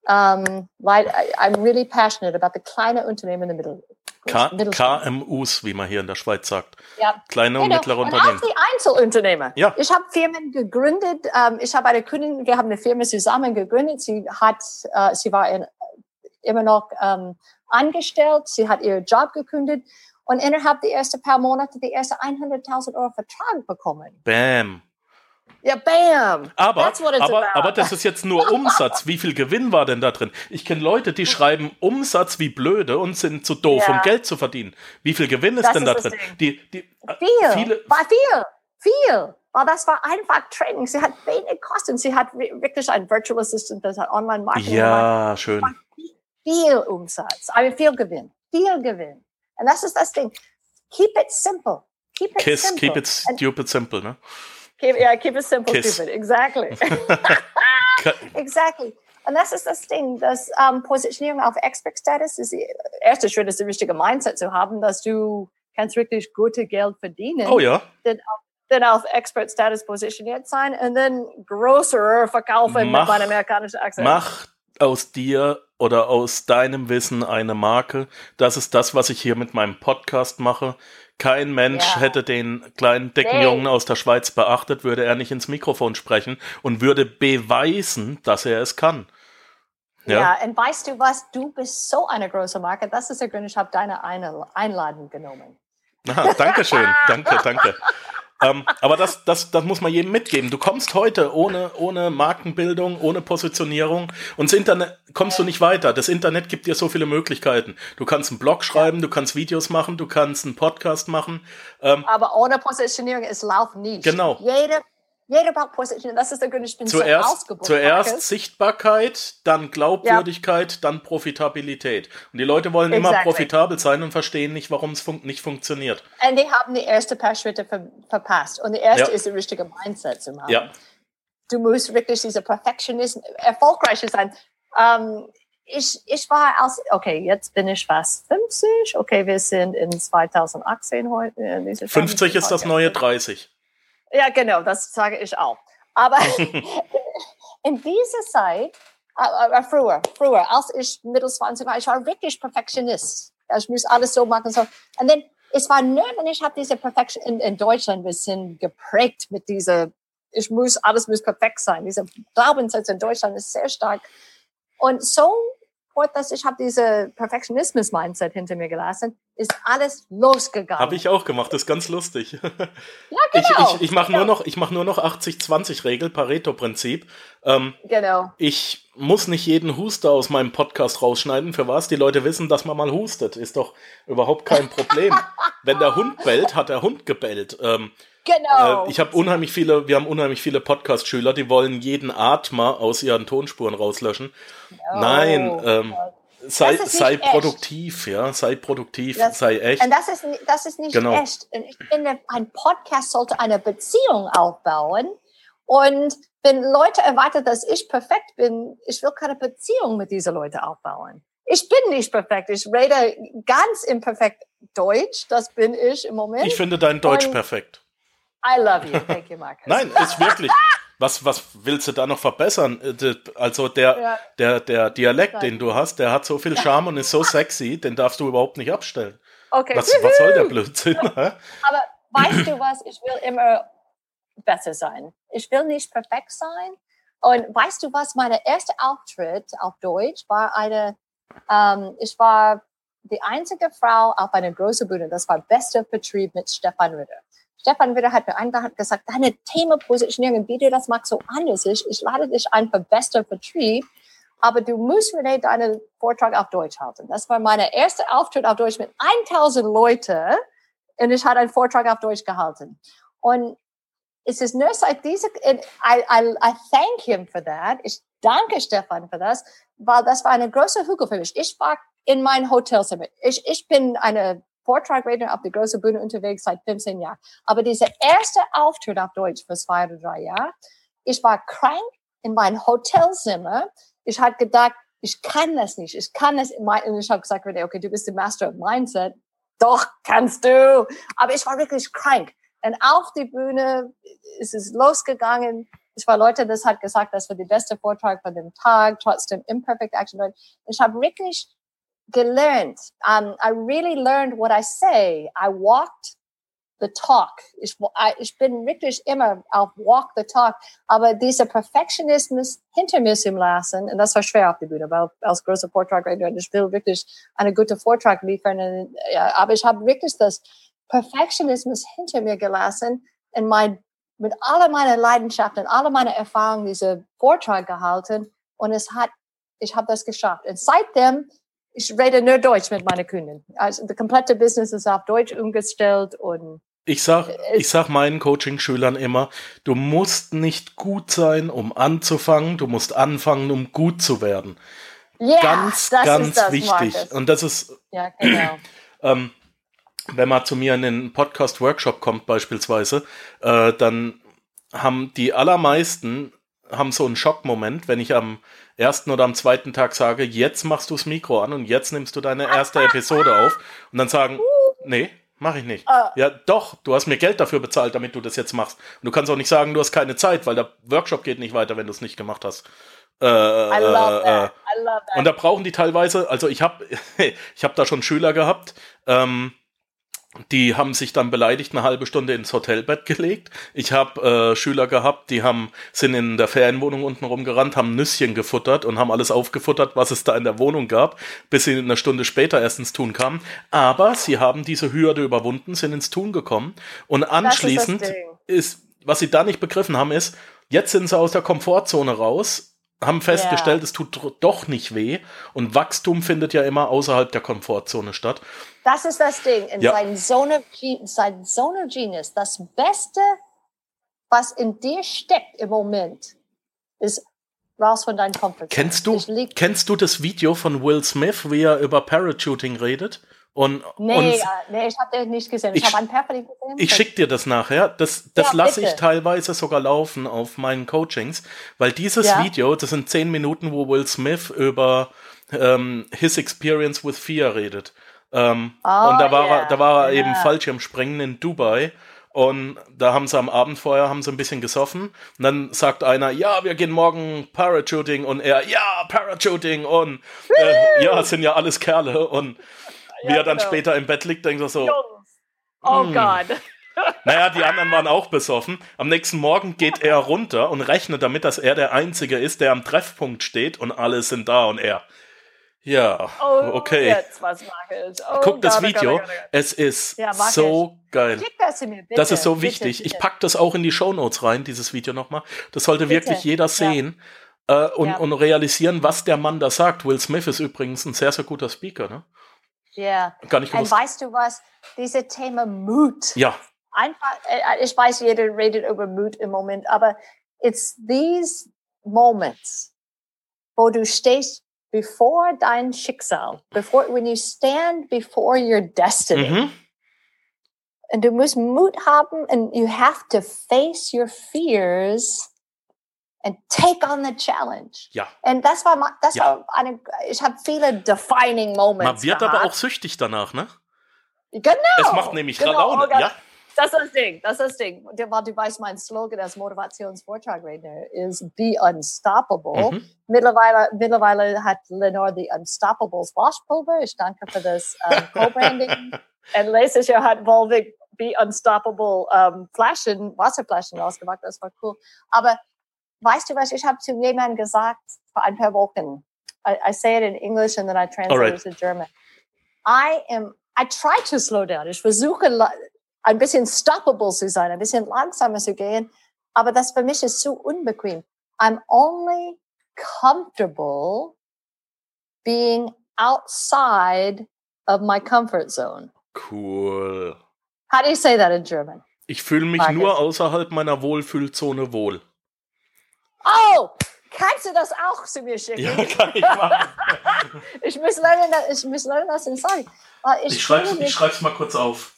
Um, like I, I'm really passionate about the kleine Unternehmen in the middle. K KMUs, wie man hier in der Schweiz sagt. Ja. Kleine und genau. mittlere Unternehmen. Und auch die Einzelunternehmer. Ja. Ich habe Firmen gegründet. Ähm, ich habe eine Kundin, wir haben eine Firma zusammen gegründet. Sie hat, äh, sie war in, immer noch ähm, angestellt. Sie hat ihren Job gekündigt und innerhalb der ersten paar Monate die erste 100.000 Euro Vertrag bekommen. Bam. Ja, bam. Aber, aber, aber das ist jetzt nur Umsatz. Wie viel Gewinn war denn da drin? Ich kenne Leute, die schreiben Umsatz wie blöde und sind zu doof, ja. um Geld zu verdienen. Wie viel Gewinn ist das denn ist da drin? Die, die, viel. Viele, war viel. Viel. Weil das war einfach Training. Sie hat wenig Kosten. Sie hat wirklich ein Virtual Assistant, das hat Online-Marketing Ja, gemacht. schön. Viel Umsatz. Aber viel Gewinn. Viel Gewinn. Und das ist das Ding. Keep it simple. Keep it Kiss, simple. keep it stupid simple, ne? Keep, yeah, keep it simple, Kiss. stupid. Exactly. exactly. Und das ist das Ding, dass ähm, Positionierung auf Expert-Status ist, der erste Schritt ist, der richtige Mindset zu haben, dass du kannst wirklich gute Geld verdienen. Oh ja. Dann auf, auf Expert-Status positioniert sein und dann größer verkaufen mach, mit meinem amerikanischen Akzent. Mach aus dir oder aus deinem Wissen eine Marke. Das ist das, was ich hier mit meinem Podcast mache. Kein Mensch ja. hätte den kleinen dicken nee. Jungen aus der Schweiz beachtet, würde er nicht ins Mikrofon sprechen und würde beweisen, dass er es kann. Ja, ja und weißt du was? Du bist so eine große Marke. Das ist der Grund, ich habe deine Einladung genommen. Aha, danke schön, danke, danke ähm, aber das, das, das muss man jedem mitgeben. Du kommst heute ohne, ohne Markenbildung, ohne Positionierung und ins Internet kommst du nicht weiter. Das Internet gibt dir so viele Möglichkeiten. Du kannst einen Blog schreiben, du kannst Videos machen, du kannst einen Podcast machen. Ähm, aber ohne Positionierung ist Lauf nicht. Genau. Jede jeder braucht Position. Das ist der Grund, ich bin zuerst, so Zuerst. Sichtbarkeit, dann Glaubwürdigkeit, ja. dann Profitabilität. Und die Leute wollen exactly. immer profitabel sein und verstehen nicht, warum es fun nicht funktioniert. Und die haben die ersten paar Schritte ver verpasst. Und die erste ja. ist der richtige Mindset zu machen. Ja. Du musst wirklich dieser Perfectionist erfolgreich sein. Um, ähm, ich, ich war aus, okay, jetzt bin ich fast 50. Okay, wir sind in 2018 heute. 50 ist das neue 30. Ja, genau, das sage ich auch. Aber in dieser Zeit, äh, äh, früher, früher, als ich mittel 20 war, ich war wirklich Perfektionist. Ich muss alles so machen. So. Und dann, es war nur, wenn ich habe diese Perfektion in, in Deutschland ein bisschen geprägt mit dieser, ich muss, alles muss perfekt sein. Dieser Glaubenssatz in Deutschland ist sehr stark. Und so fort, dass ich habe diese Perfektionismus-Mindset hinter mir gelassen, ist alles losgegangen. Habe ich auch gemacht, das ist ganz lustig. Ja, genau. Ich, ich, ich mache genau. nur noch, ich mache nur noch 80-20-Regel, Pareto-Prinzip. Ähm, Genau. ich muss nicht jeden Huster aus meinem Podcast rausschneiden. Für was? Die Leute wissen, dass man mal hustet. Ist doch überhaupt kein Problem. Wenn der Hund bellt, hat der Hund gebellt. Ähm, Genau. äh, ich habe unheimlich viele, wir haben unheimlich viele Podcast-Schüler, die wollen jeden Atmer aus ihren Tonspuren rauslöschen. Nein, ähm, sei, sei echt. produktiv, ja, sei produktiv, Das- sei echt. Und das ist, das ist nicht Genau. echt. Und ich finde, ein Podcast sollte eine Beziehung aufbauen. Und wenn Leute erwarten, dass ich perfekt bin, ich will keine Beziehung mit diesen Leuten aufbauen. Ich bin nicht perfekt. Ich rede ganz imperfekt Deutsch. Das bin ich im Moment. Ich finde dein Deutsch Und- perfekt. I love you. Thank you, Marcus. Nein, ist wirklich. Was, was willst du da noch verbessern? Äh, Also der, Ja. der, der Dialekt, Nein. den du hast, der hat so viel Charme und ist so sexy, den darfst du überhaupt nicht abstellen. Okay. Was, was soll der Blödsinn? Aber weißt du was? Ich will immer besser sein. Ich will nicht perfekt sein. Und weißt du was? Mein erster Auftritt auf Deutsch war eine, ähm, ich war die einzige Frau auf einer großen Bühne. Das war bester Vertrieb mit Stefan Ritter. Stefan Ritter hat mir und gesagt, deine Themenpositionierung, wie du das machst, so anders ist. Ich lade dich ein für bester Vertrieb. Aber du musst René deinen Vortrag auf Deutsch halten. Das war meine erste Auftritt auf Deutsch mit 1000 Leute. Und ich hatte einen Vortrag auf Deutsch gehalten. Und es ist nur seit dieser, I, I, I thank him for that. Ich danke Stefan für das, weil das war eine große Hügel für mich. Ich war in mein Hotelzimmer. Ich, ich bin eine Vortragrednerin auf der großen Bühne unterwegs seit 15 Jahren. Aber dieser erste Auftritt auf Deutsch für zwei oder drei Jahre, ich war krank in mein Hotelzimmer. Ich hatte gedacht, ich kann das nicht. Ich kann das. Und ich habe gesagt, okay, du bist der Master of Mindset. Doch, kannst du. Aber ich war wirklich krank. Und auf die Bühne ist es losgegangen. Ich war Leute, das hat gesagt, das war der beste Vortrag von dem Tag, trotzdem Imperfect Action. Ich habe wirklich gelernt. Um, I really learned what I say. I walked the talk. Ich, ich bin wirklich immer auf Walk the Talk. Aber dieser Perfektionismus hinter mir zu lassen, und das war schwer auf der Bühne, weil als großer Vortragredner, ich will wirklich einen guten Vortrag liefern. Und, ja, aber ich habe wirklich das Perfektionismus hinter mir gelassen und mein, mit aller meiner Leidenschaften, aller meiner Erfahrungen diesen Vortrag gehalten. Und es hat, ich habe das geschafft. Und seitdem, ich rede nur Deutsch mit meinen Kunden. Also, das komplette Business ist auf Deutsch umgestellt und Ich sag, Es- ich sag meinen Coaching-Schülern immer, du musst nicht gut sein, um anzufangen, du musst anfangen, um gut zu werden. ja, ganz, das ganz ist das, wichtig. Marcus. Und das ist, Ja, genau. ähm, wenn man zu mir in den Podcast-Workshop kommt beispielsweise, äh, dann haben die allermeisten haben so einen Schockmoment, wenn ich am ersten oder am zweiten Tag sage, jetzt machst du das Mikro an und jetzt nimmst du deine erste Episode auf und dann sagen, nee, mach ich nicht. Ah. Ja, doch, du hast mir Geld dafür bezahlt, damit du das jetzt machst. Und du kannst auch nicht sagen, du hast keine Zeit, weil der Workshop geht nicht weiter, wenn du es nicht gemacht hast. Äh, I love äh, that. I love that. und da brauchen die teilweise, also ich habe ich hab da schon Schüler gehabt, ähm, die haben sich dann beleidigt eine halbe Stunde ins Hotelbett gelegt. Ich habe äh, Schüler gehabt, die haben sind in der Ferienwohnung unten rumgerannt, haben Nüsschen gefuttert und haben alles aufgefuttert, was es da in der Wohnung gab, bis sie eine Stunde später erst ins Tun kamen. Aber sie haben diese Hürde überwunden, sind ins Tun gekommen und anschließend Ding. ist, was sie da nicht begriffen haben, ist, jetzt sind sie aus der Komfortzone raus, haben festgestellt, es tut doch nicht weh und Wachstum findet ja immer außerhalb der Komfortzone statt. Das ist das Ding. In Ja. sein Zone, sein Zone of Genius, das Beste, was in dir steckt im Moment, ist raus von deinem Comfort. Kennst du, kennst du das Video von Will Smith, wie er über Parachuting redet? Und, nee, und äh, nee, ich habe den nicht gesehen. Ich, Ich- habe einen Perfect gesehen. ich schick dir das nachher. Das, das Ja, lasse ich teilweise sogar laufen auf meinen Coachings, weil dieses Ja. Video, das sind zehn Minuten, wo Will Smith über ähm, his experience with fear redet. Ähm, Oh, und da war yeah. er, da war er Ja. eben Fallschirmspringen in Dubai Und da haben sie am Abend vorher haben sie ein bisschen gesoffen. Und dann sagt einer, ja, wir gehen morgen Parachuting. Und er, ja, Parachuting. Und äh, ja, sind ja alles Kerle. Und wie Ja, er dann genau. später im Bett liegt, denkt er so, Jungs. Oh Hm. Gott. naja, die anderen waren auch besoffen. Am nächsten Morgen geht er runter und rechnet damit, dass er der Einzige ist, der am Treffpunkt steht und alle sind da und er. Ja, Oh, okay. Jetzt was. Oh Guck das oh Gott, Video. oh Gott, oh Gott. Es ist Ja, so geil. Das mir. Das ist so bitte, wichtig. bitte. Ich pack das auch in die Shownotes rein, dieses Video nochmal. Das sollte Bitte. wirklich jeder sehen äh, und, Ja. und realisieren, was der Mann da sagt. Will Smith ist übrigens ein sehr, sehr guter Speaker. Ne? Ja. Gar nicht Und gewusst. weißt du was? Dieses Thema Mut. Ja, Einfach, äh, ich weiß, jeder redet über Mut im Moment, aber it's these moments, wo du stehst bevor dein Schicksal, before, when you stand before your destiny. mhm. Und du musst Mut haben and you have to face your fears and take on the challenge. ja. Und das war, das Ja. war eine, ich habe viele defining moments. Man wird aber gehabt. auch süchtig danach, ne? Genau. Es macht nämlich genau. Laune. Oh ja, Das ist das Ding, das ist das Ding. Du, weil du weißt, mein Slogan als Motivationsvortragredner ist Be Unstoppable. mhm. Mittlerweile, mittlerweile hat Lenore die Unstoppables Waschpulver. Ich danke für das ähm, Co-Branding. Und letztes Jahr hat Volvic Be Unstoppable ähm, Flaschen, Wasserflaschen rausgemacht. Das war cool. Aber weißt du was, ich habe zu jemandem gesagt vor ein paar Wochen. I, I say it in English and then I translate Alright. it to German. I am, I try to slow down. Ich versuche ein bisschen stoppable zu sein, ein bisschen langsamer zu gehen. Aber das für mich ist zu unbequem. I'm only comfortable being outside of my comfort zone. Cool. How do you say that in German? Ich fühle mich Marcus. nur außerhalb meiner Wohlfühlzone wohl. Oh, kannst du das auch zu mir schicken? Ja, kann ich machen. Ich muss lernen, ich muss lernen, das zu sagen. Weil Ich ich mich- schreib's mal kurz auf.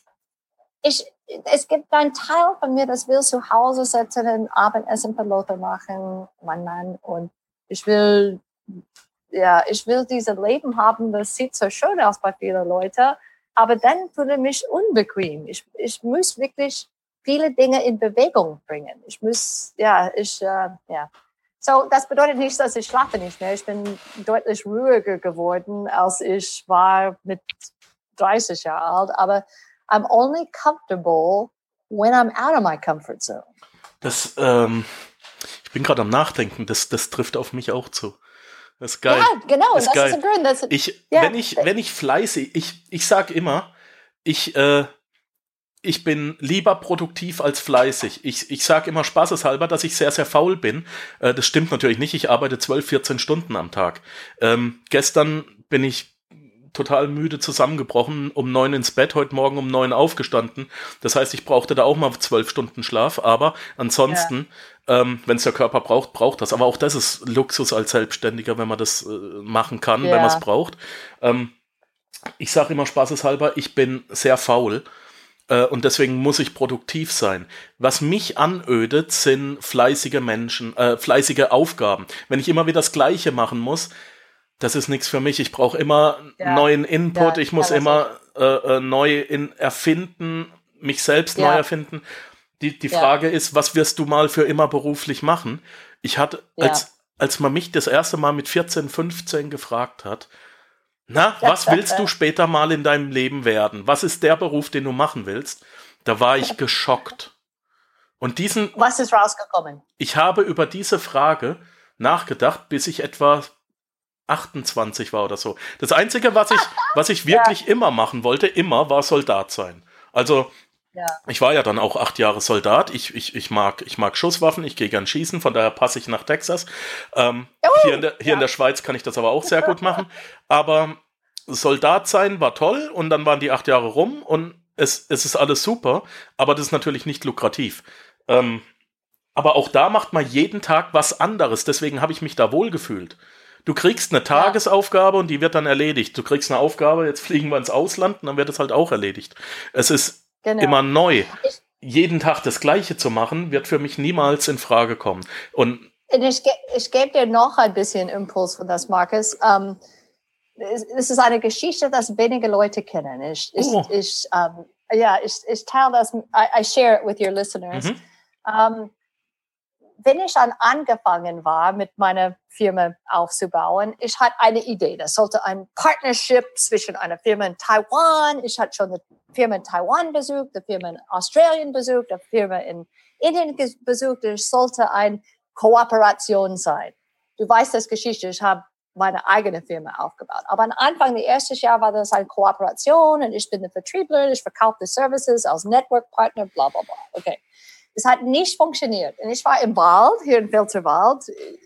ich, es gibt einen Teil von mir, das will zu Hause sitzen, ein Abendessen für Lothar machen, mein Mann, und ich will, ja, ich will dieses Leben haben, das sieht so schön aus bei vielen Leuten, aber dann fühle ich mich unbequem. Ich, ich muss wirklich viele Dinge in Bewegung bringen. Ich muss, ja, ich, äh, ja. So, das bedeutet nicht, dass ich schlafe nicht mehr. Ich bin deutlich ruhiger geworden, als ich war mit 30 Jahren alt, aber I'm only comfortable when I'm out of my comfort zone. Das, ähm, ich bin gerade am Nachdenken, das, das trifft auf mich auch zu. Das ist geil. Ja, genau. Ist das geil. ist ein Grund. Das, Ich, Ja. wenn ich, wenn ich fleißig, ich, ich sag immer, ich, äh, ich bin lieber produktiv als fleißig. Ich, ich sage immer spaßeshalber, dass ich sehr, sehr faul bin. Äh, das stimmt natürlich nicht. Ich arbeite 12, 14 Stunden am Tag. Ähm, gestern bin ich total müde zusammengebrochen, um neun ins Bett, heute Morgen um neun aufgestanden. Das heißt, ich brauchte da auch mal zwölf Stunden Schlaf, aber ansonsten, ähm, wenn es der Körper braucht, braucht das. Aber auch das ist Luxus als Selbstständiger, wenn man das äh, machen kann, wenn Ja. man es braucht. Ähm, ich sage immer spaßeshalber, ich bin sehr faul äh, und deswegen muss ich produktiv sein. Was mich anödet, sind fleißige Menschen, äh, fleißige Aufgaben. Wenn ich immer wieder das Gleiche machen muss, das ist nichts für mich. Ich brauche immer Ja. neuen Input, Ja, ich muss immer äh, äh, neu in erfinden, mich selbst Ja. neu erfinden. Die, die. Frage ist, was wirst du mal für immer beruflich machen? Ich hatte, als, als man mich das erste Mal mit 14, 15 gefragt hat, na, was willst du später mal in deinem Leben werden? Was ist der Beruf, den du machen willst? Da war ich geschockt. Und diesen, was ist rausgekommen? ich habe über diese Frage nachgedacht, bis ich etwa 28 war oder so. Das Einzige, was ich, was ich wirklich immer machen wollte, immer, war Soldat sein. Also, Ja. ich war ja dann auch acht Jahre Soldat. Ich, ich, ich, mag, ich mag Schusswaffen, ich gehe gern schießen, von daher passe ich nach Texas. Ähm, hier in der, hier in der Schweiz kann ich das aber auch sehr gut machen. Aber Soldat sein war toll und dann waren die acht Jahre rum und es, es ist alles super, aber das ist natürlich nicht lukrativ. Ähm, aber auch da macht man jeden Tag was anderes, deswegen habe ich mich da wohl gefühlt. Du kriegst eine Tagesaufgabe und die wird dann erledigt. Du kriegst eine Aufgabe, jetzt fliegen wir ins Ausland und dann wird es halt auch erledigt. Es ist Genau. immer neu. Ich- Jeden Tag das Gleiche zu machen, wird für mich niemals in Frage kommen. Und ich, ich gebe dir noch ein bisschen Impuls von das, Markus. Ähm, es, es ist eine Geschichte, das wenige Leute kennen. Ich, ich, Oh. ich, ähm, ja, ich, ich teile das, I, I share it with your listeners. Mhm. Ähm, wenn ich dann angefangen war, mit meiner Firma aufzubauen, ich hatte eine Idee. Das sollte ein Partnership zwischen einer Firma in Taiwan. Ich hatte schon eine Firma in Taiwan besucht, eine Firma in Australien besucht, eine Firma in Indien besucht. Es sollte eine Kooperation sein. Du weißt das Geschichte. Ich habe meine eigene Firma aufgebaut. Aber am Anfang, das erste Jahr war das eine Kooperation und ich bin eine Vertriebler, ich verkaufe Services als Network-Partner, bla bla bla. Okay. Es hat nicht funktioniert. Und ich war im Wald, hier in Filterwald.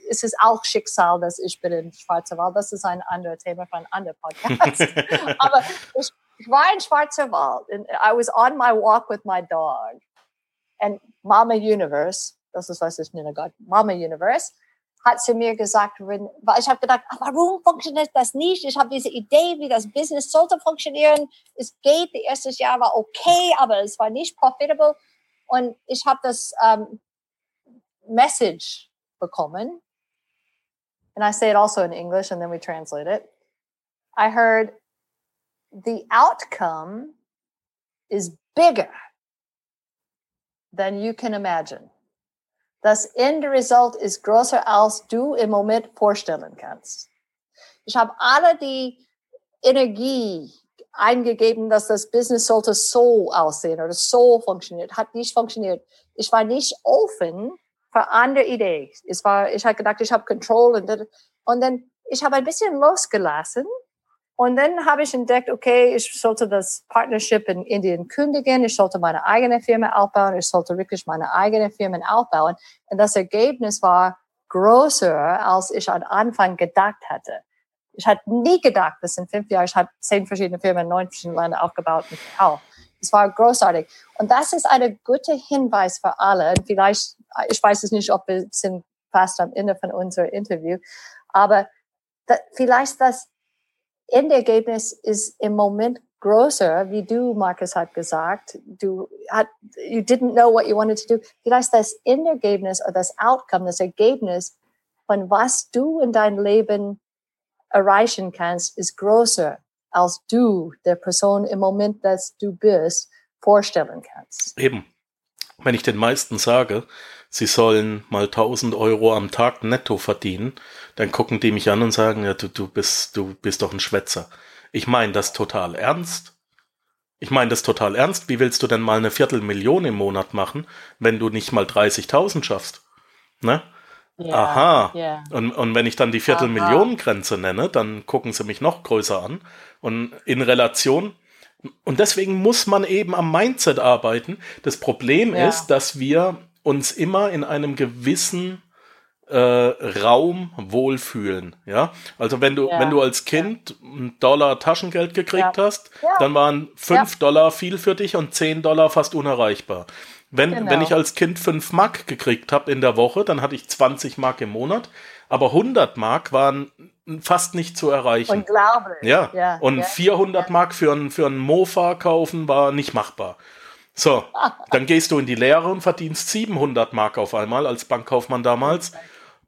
Es ist auch Schicksal, dass ich bin in Schwarzer Wald. Das ist ein anderes Thema für ein anderes Podcast. Aber ich, ich war in Schwarzer Wald and I was on my walk with my dog. And Mama Universe, das ist was ich nenne Gott, Mama Universe, hat zu mir gesagt, weil ich habe gedacht, "Ah, warum funktioniert das nicht? Ich habe diese Idee, wie das Business sollte funktionieren. Es geht, das erste Jahr war okay, aber es war nicht profitable. Und ich habe das ähm, Message bekommen. And I say it also in English and then we translate it. I heard the outcome is bigger than you can imagine. Das Endresult ist größer, als du im Moment vorstellen kannst. Ich habe alle die Energie eingegeben, dass das Business sollte so aussehen oder so funktioniert. Hat nicht funktioniert. Ich war nicht offen für andere Ideen. Es war, ich habe gedacht, ich habe Control und, und dann, ich habe ein bisschen losgelassen und dann habe ich entdeckt, okay, ich sollte das Partnership in Indien kündigen, ich sollte meine eigene Firma aufbauen, ich sollte wirklich meine eigene Firma aufbauen. Und das Ergebnis war größer, als ich am Anfang gedacht hatte. Ich hatte nie gedacht, dass in fünf Jahren, ich habe zehn verschiedene Firmen in neun verschiedenen Ländern aufgebaut und. Es war großartig. Und das ist ein guter Hinweis für alle. Vielleicht, ich weiß es nicht, ob wir sind fast am Ende von unserem Interview, aber da, vielleicht das Endergebnis ist im Moment größer, wie du, Markus, hat gesagt. Du hat, you didn't know what you wanted to do. Vielleicht das Endergebnis oder das Outcome, das Ergebnis von was du in deinem Leben erreichen kannst, ist größer, als du der Person im Moment, dass du bist, vorstellen kannst. Eben. Wenn ich den meisten sage, sie sollen mal 1000 Euro am Tag netto verdienen, dann gucken die mich an und sagen, ja, du, du bist, du bist doch ein Schwätzer. Ich meine das total ernst. Ich meine das total ernst. Wie willst du denn mal eine Viertelmillion im Monat machen, wenn du nicht mal 30.000 schaffst? Ne? Aha. Ja. Und, und wenn ich dann die Viertelmillionengrenze nenne, dann gucken sie mich noch größer an. Und in Relation, und deswegen muss man eben am Mindset arbeiten. Das Problem Ja. ist, dass wir uns immer in einem gewissen äh, Raum wohlfühlen. Ja, also wenn du, Ja. wenn du als Kind einen Dollar Taschengeld gekriegt Ja. hast, Ja. dann waren fünf Dollar viel für dich und zehn Dollar fast unerreichbar. Wenn, Genau. wenn ich als Kind 5 Mark gekriegt habe in der Woche, dann hatte ich 20 Mark im Monat, aber 100 Mark waren fast nicht zu erreichen. Unglaublich. Ja, ja. und ja. 400 Mark für ein, für ein Mofa kaufen war nicht machbar. So, dann gehst du in die Lehre und verdienst 700 Mark auf einmal als Bankkaufmann damals.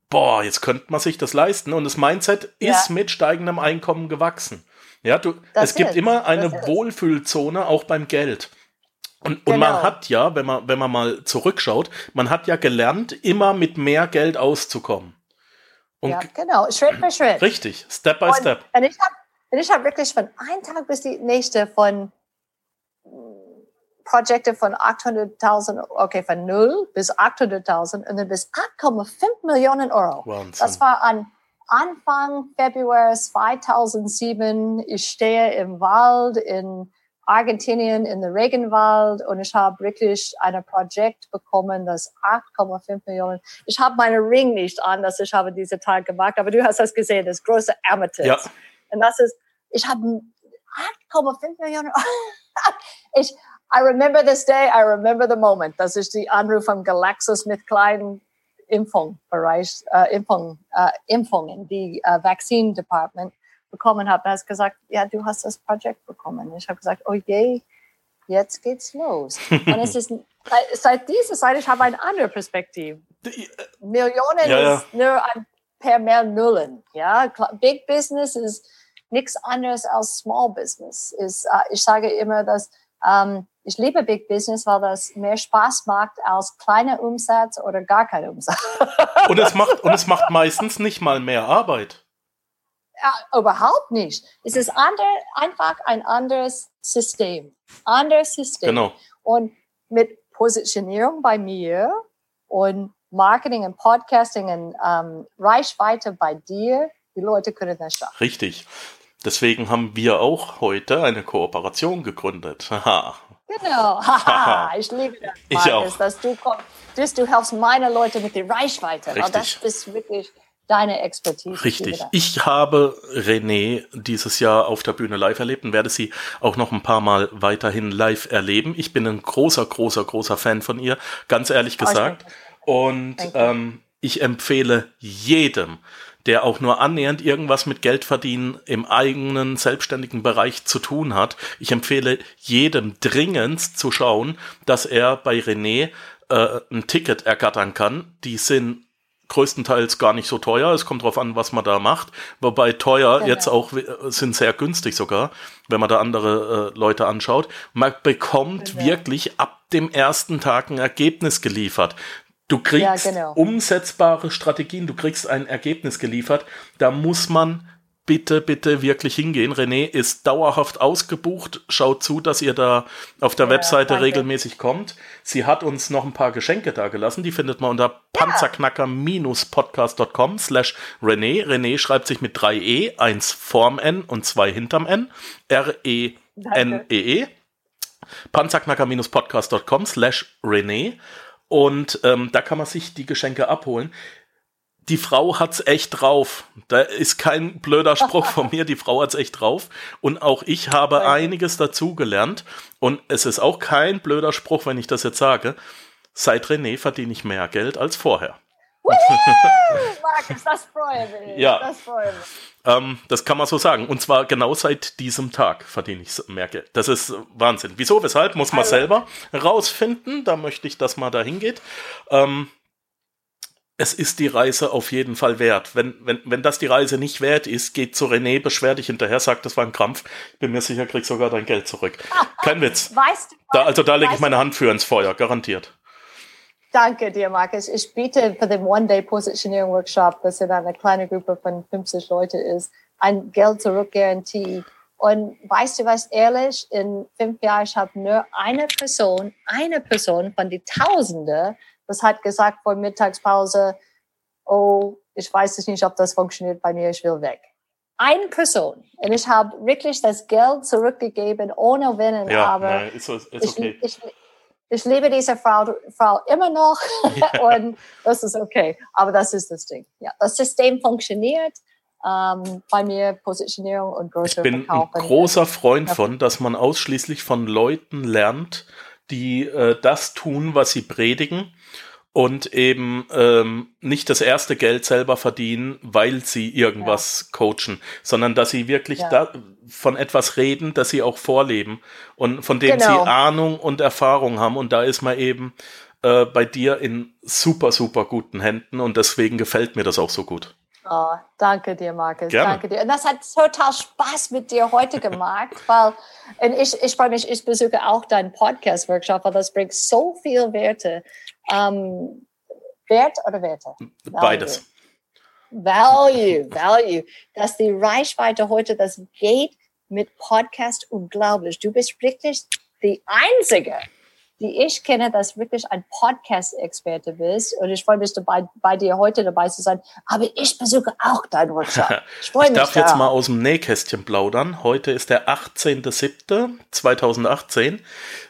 Boah, jetzt könnte man sich das leisten. Und das Mindset Ja. ist mit steigendem Einkommen gewachsen. Ja, du, Das es gibt ist, immer eine. Wohlfühlzone auch beim Geld. Und, und man Genau. hat ja, wenn man, wenn man mal zurückschaut, man hat ja gelernt, immer mit mehr Geld auszukommen. Und ja, genau, Schritt für Schritt. richtig, Step by Und, Step. und ich habe ich hab wirklich von einem Tag bis die nächste von mm, Projekte von 800.000, okay, von 0 bis 800.000 und dann bis 8,5 Millionen Euro. Wahnsinn. Das war an Anfang Februar 2007. Ich stehe im Wald in Argentinien, in der Regenwald und ich habe wirklich ein Projekt bekommen, das 8,5 Millionen. Ich habe meinen Ring nicht an, dass ich habe diese Teil gemacht, aber du hast das gesehen, das große Amethyst. Ja. Und das ist, ich habe 8,5 Millionen. ich, I remember this day, I remember the moment. Das ist die Anruf vom GlaxoSmithKline Impfungsbereich, äh, Impfung, äh, Impfungen, die äh, Vaccine Department bekommen habe. Er hat gesagt, ja, du hast das Projekt bekommen. Ich habe gesagt, oh je, jetzt geht's los. Und es ist, seit- dieser Zeit, ich habe eine andere Perspektive. Millionen Ja, ja. ist nur ein paar mehr Nullen. Ja, Big Business ist nichts anderes als Small Business. Ist, äh, ich sage immer, dass ähm, ich liebe Big Business, weil das mehr Spaß macht als kleiner Umsatz oder gar kein Umsatz. und es macht, und es macht meistens nicht mal mehr Arbeit. Ja, überhaupt nicht. Es ist ander, einfach ein anderes System. Anderes System. Genau. Und mit Positionierung bei mir und Marketing und Podcasting und ähm, Reichweite bei dir, die Leute können das schaffen. Richtig. Deswegen haben wir auch heute eine Kooperation gegründet. Haha. Genau. Haha, ich liebe das. Ich Markus, auch. Dass du, kommst, dass du helfst meine Leute mit der Reichweite. Richtig. das ist wirklich deine Expertise. Richtig. Ich habe René dieses Jahr auf der Bühne live erlebt und werde sie auch noch ein paar Mal weiterhin live erleben. Ich bin ein großer, großer, großer Fan von ihr, ganz ehrlich gesagt. Und ähm, ich empfehle jedem, der auch nur annähernd irgendwas mit Geld verdienen im eigenen selbstständigen Bereich zu tun hat. Ich empfehle jedem dringend zu schauen, dass er bei René äh, ein Ticket ergattern kann. Die sind größtenteils gar nicht so teuer. Es kommt drauf an, was man da macht. Wobei teuer genau. jetzt auch sind sehr günstig sogar, wenn man da andere äh, Leute anschaut. Man bekommt genau. wirklich ab dem ersten Tag ein Ergebnis geliefert. Du kriegst ja, genau. umsetzbare Strategien, du kriegst ein Ergebnis geliefert. Da muss man bitte, bitte wirklich hingehen. René ist dauerhaft ausgebucht. Schaut zu, dass ihr da auf der ja, Webseite danke. regelmäßig kommt. Sie hat uns noch ein paar Geschenke da gelassen. Die findet man unter ja. panzerknacker-podcast.com slash René. René schreibt sich mit drei E, eins vorm N und zwei hinterm N. R-E-N-E-E. -E. Panzerknacker-podcast.com slash René. Und ähm, da kann man sich die Geschenke abholen. Die Frau hat's echt drauf. Da ist kein blöder Spruch von mir. Die Frau hat's echt drauf. Und auch ich habe okay. einiges dazugelernt. Und es ist auch kein blöder Spruch, wenn ich das jetzt sage. Seit René verdiene ich mehr Geld als vorher. Markus, das freue mich. Ja. Das freue mich. Ähm, das kann man so sagen. Und zwar genau seit diesem Tag verdiene ich mehr Geld. Das ist Wahnsinn. Wieso, weshalb, muss man also. selber rausfinden. Da möchte ich, dass man da hingeht. Ähm, es ist die Reise auf jeden Fall wert. Wenn, wenn, wenn das die Reise nicht wert ist, geht zu René, beschwer dich hinterher, sagt, das war ein Krampf. Bin mir sicher, krieg sogar dein Geld zurück. Kein Witz. Weißt du, da, also da lege ich meine Hand für ins Feuer, garantiert. Danke dir, Markus. Ich biete für den One-Day-Positionierung-Workshop, das in einer kleinen Gruppe von 50 Leute ist, ein Geld-Zurück-Garantie. Und weißt du was, ehrlich, in fünf Jahren, ich habe nur eine Person, eine Person von die Tausende, das hat gesagt vor Mittagspause, oh, ich weiß nicht, ob das funktioniert bei mir, ich will weg. Eine Person. Und ich habe wirklich das Geld zurückgegeben, ohne Winnen. Ja, aber nein, ist, ist okay. Ich, ich, ich liebe diese Frau, Frau immer noch ja. und das ist okay. Aber das ist das Ding. Ja, das System funktioniert. Ähm, bei mir Positionierung und größere Ich bin Verkaufen. ein großer Freund von, dass man ausschließlich von Leuten lernt, die äh, das tun, was sie predigen und eben ähm, nicht das erste Geld selber verdienen, weil sie irgendwas ja. coachen, sondern dass sie wirklich ja. da, von etwas reden, das sie auch vorleben und von dem genau. sie Ahnung und Erfahrung haben. Und da ist man eben äh, bei dir in super, super guten Händen und deswegen gefällt mir das auch so gut. Oh, danke dir, Markus. Gerne. Danke dir. Und das hat total Spaß mit dir heute gemacht, weil ich, ich freue mich, ich besuche auch deinen Podcast-Workshop, weil das bringt so viel Werte. Um, Wert oder Werte? Beides. Value, Value. Dass die Reichweite heute, das geht mit Podcast unglaublich. Du bist wirklich die Einzige, die ich kenne, dass wirklich ein Podcast-Experte bist. Und ich freue mich dabei, bei dir heute dabei zu sein. Aber ich besuche auch deinen Workshop. Ich, freue ich darf da. jetzt mal aus dem Nähkästchen plaudern. Heute ist der 18.07.2018.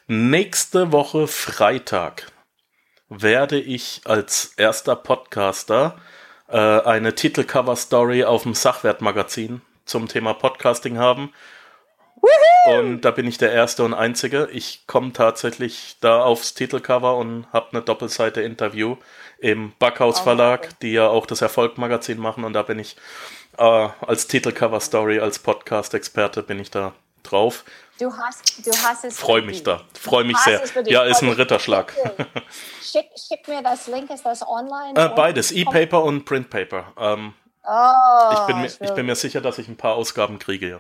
Nächste Woche Freitag werde ich als erster Podcaster äh, eine Titelcover-Story auf dem Sachwertmagazin zum Thema Podcasting haben. Und da bin ich der Erste und Einzige. Ich komme tatsächlich da aufs Titelcover und habe eine Doppelseite Interview im Backhaus Verlag, die ja auch das Erfolgmagazin machen. Und da bin ich äh, als Titelcover-Story, als Podcast-Experte bin ich da drauf. Du hast, du hast es. Freue mich da. Freue mich sehr. Ja, ist ein Ritterschlag. Schick, schick, mir das Link, ist das online? Äh, beides, E-Paper und Print-Paper. Ähm, oh, ich, bin mir, ich, ich bin mir sicher, dass ich ein paar Ausgaben kriege. Ja.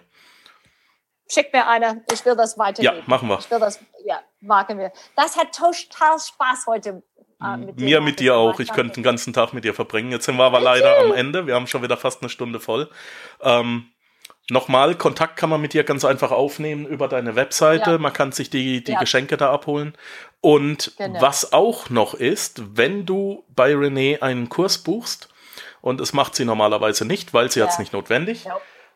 Schick mir eine, ich will das weitergeben. Ja, machen wir. Ich will das, ja. machen wir. Das hat total Spaß heute. Äh, mit Mir mit dir auch. Ich könnte den ganzen Tag mit dir verbringen. Jetzt sind wir aber leider am Ende. Wir haben schon wieder fast eine Stunde voll. Ähm, Nochmal, Kontakt kann man mit dir ganz einfach aufnehmen über deine Webseite. Ja. Man kann sich die, die ja. Geschenke da abholen. Und genau. was auch noch ist, wenn du bei René einen Kurs buchst, und es macht sie normalerweise nicht, weil sie ja. hat es nicht notwendig,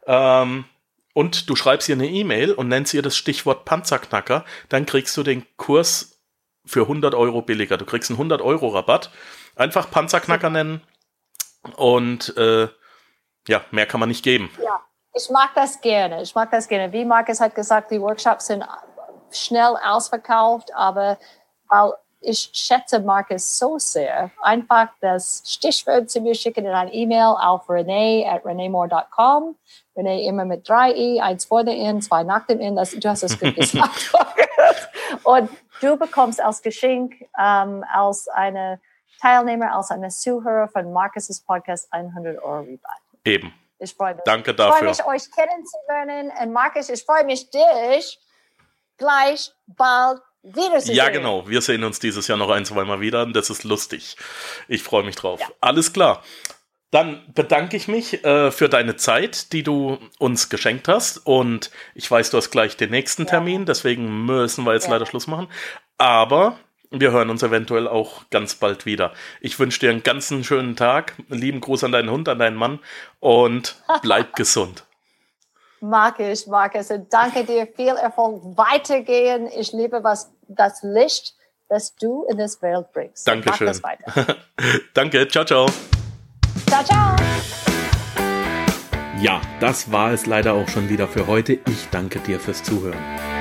ähm, und du schreibst ihr eine E-Mail und nennst ihr das Stichwort Panzerknacker, dann kriegst du den Kurs für 100 Euro billiger. Du kriegst einen 100 Euro Rabatt. Einfach Panzerknacker nennen und äh, ja, mehr kann man nicht geben. Ja. Ich mag das gerne. Ich mag das gerne. Wie Markus hat gesagt, die Workshops sind schnell ausverkauft, aber weil ich schätze Markus so sehr, einfach das Stichwort zu mir schicken in ein E-Mail auf renee at reneemore.com. Renee immer mit drei i, eins vor dem N, zwei nach dem N. Das, du hast es gut gesagt. Und du bekommst als Geschenk, ähm, als eine Teilnehmer, als eine Zuhörer von Markus' Podcast 100 Euro Rabatt. Eben. Ich freue mich. Danke dafür. Ich freue mich, euch kennenzulernen. Und Markus, ich freue mich, dich gleich bald wiederzusehen. Ja, genau. Wir sehen uns dieses Jahr noch ein, zwei Mal wieder. Das ist lustig. Ich freue mich drauf. Ja. Alles klar. Dann bedanke ich mich äh, für deine Zeit, die du uns geschenkt hast. Und ich weiß, du hast gleich den nächsten Termin, deswegen müssen wir jetzt ja. leider Schluss machen. Aber wir hören uns eventuell auch ganz bald wieder. Ich wünsche dir einen ganzen schönen Tag. Lieben Gruß an deinen Hund, an deinen Mann und bleib gesund. Mag ich, mag es. danke dir. Viel Erfolg weitergehen. Ich liebe was, das Licht, das du in das Welt bringst. Dankeschön. danke. Ciao, ciao. Ciao, ciao. Ja, das war es leider auch schon wieder für heute. Ich danke dir fürs Zuhören.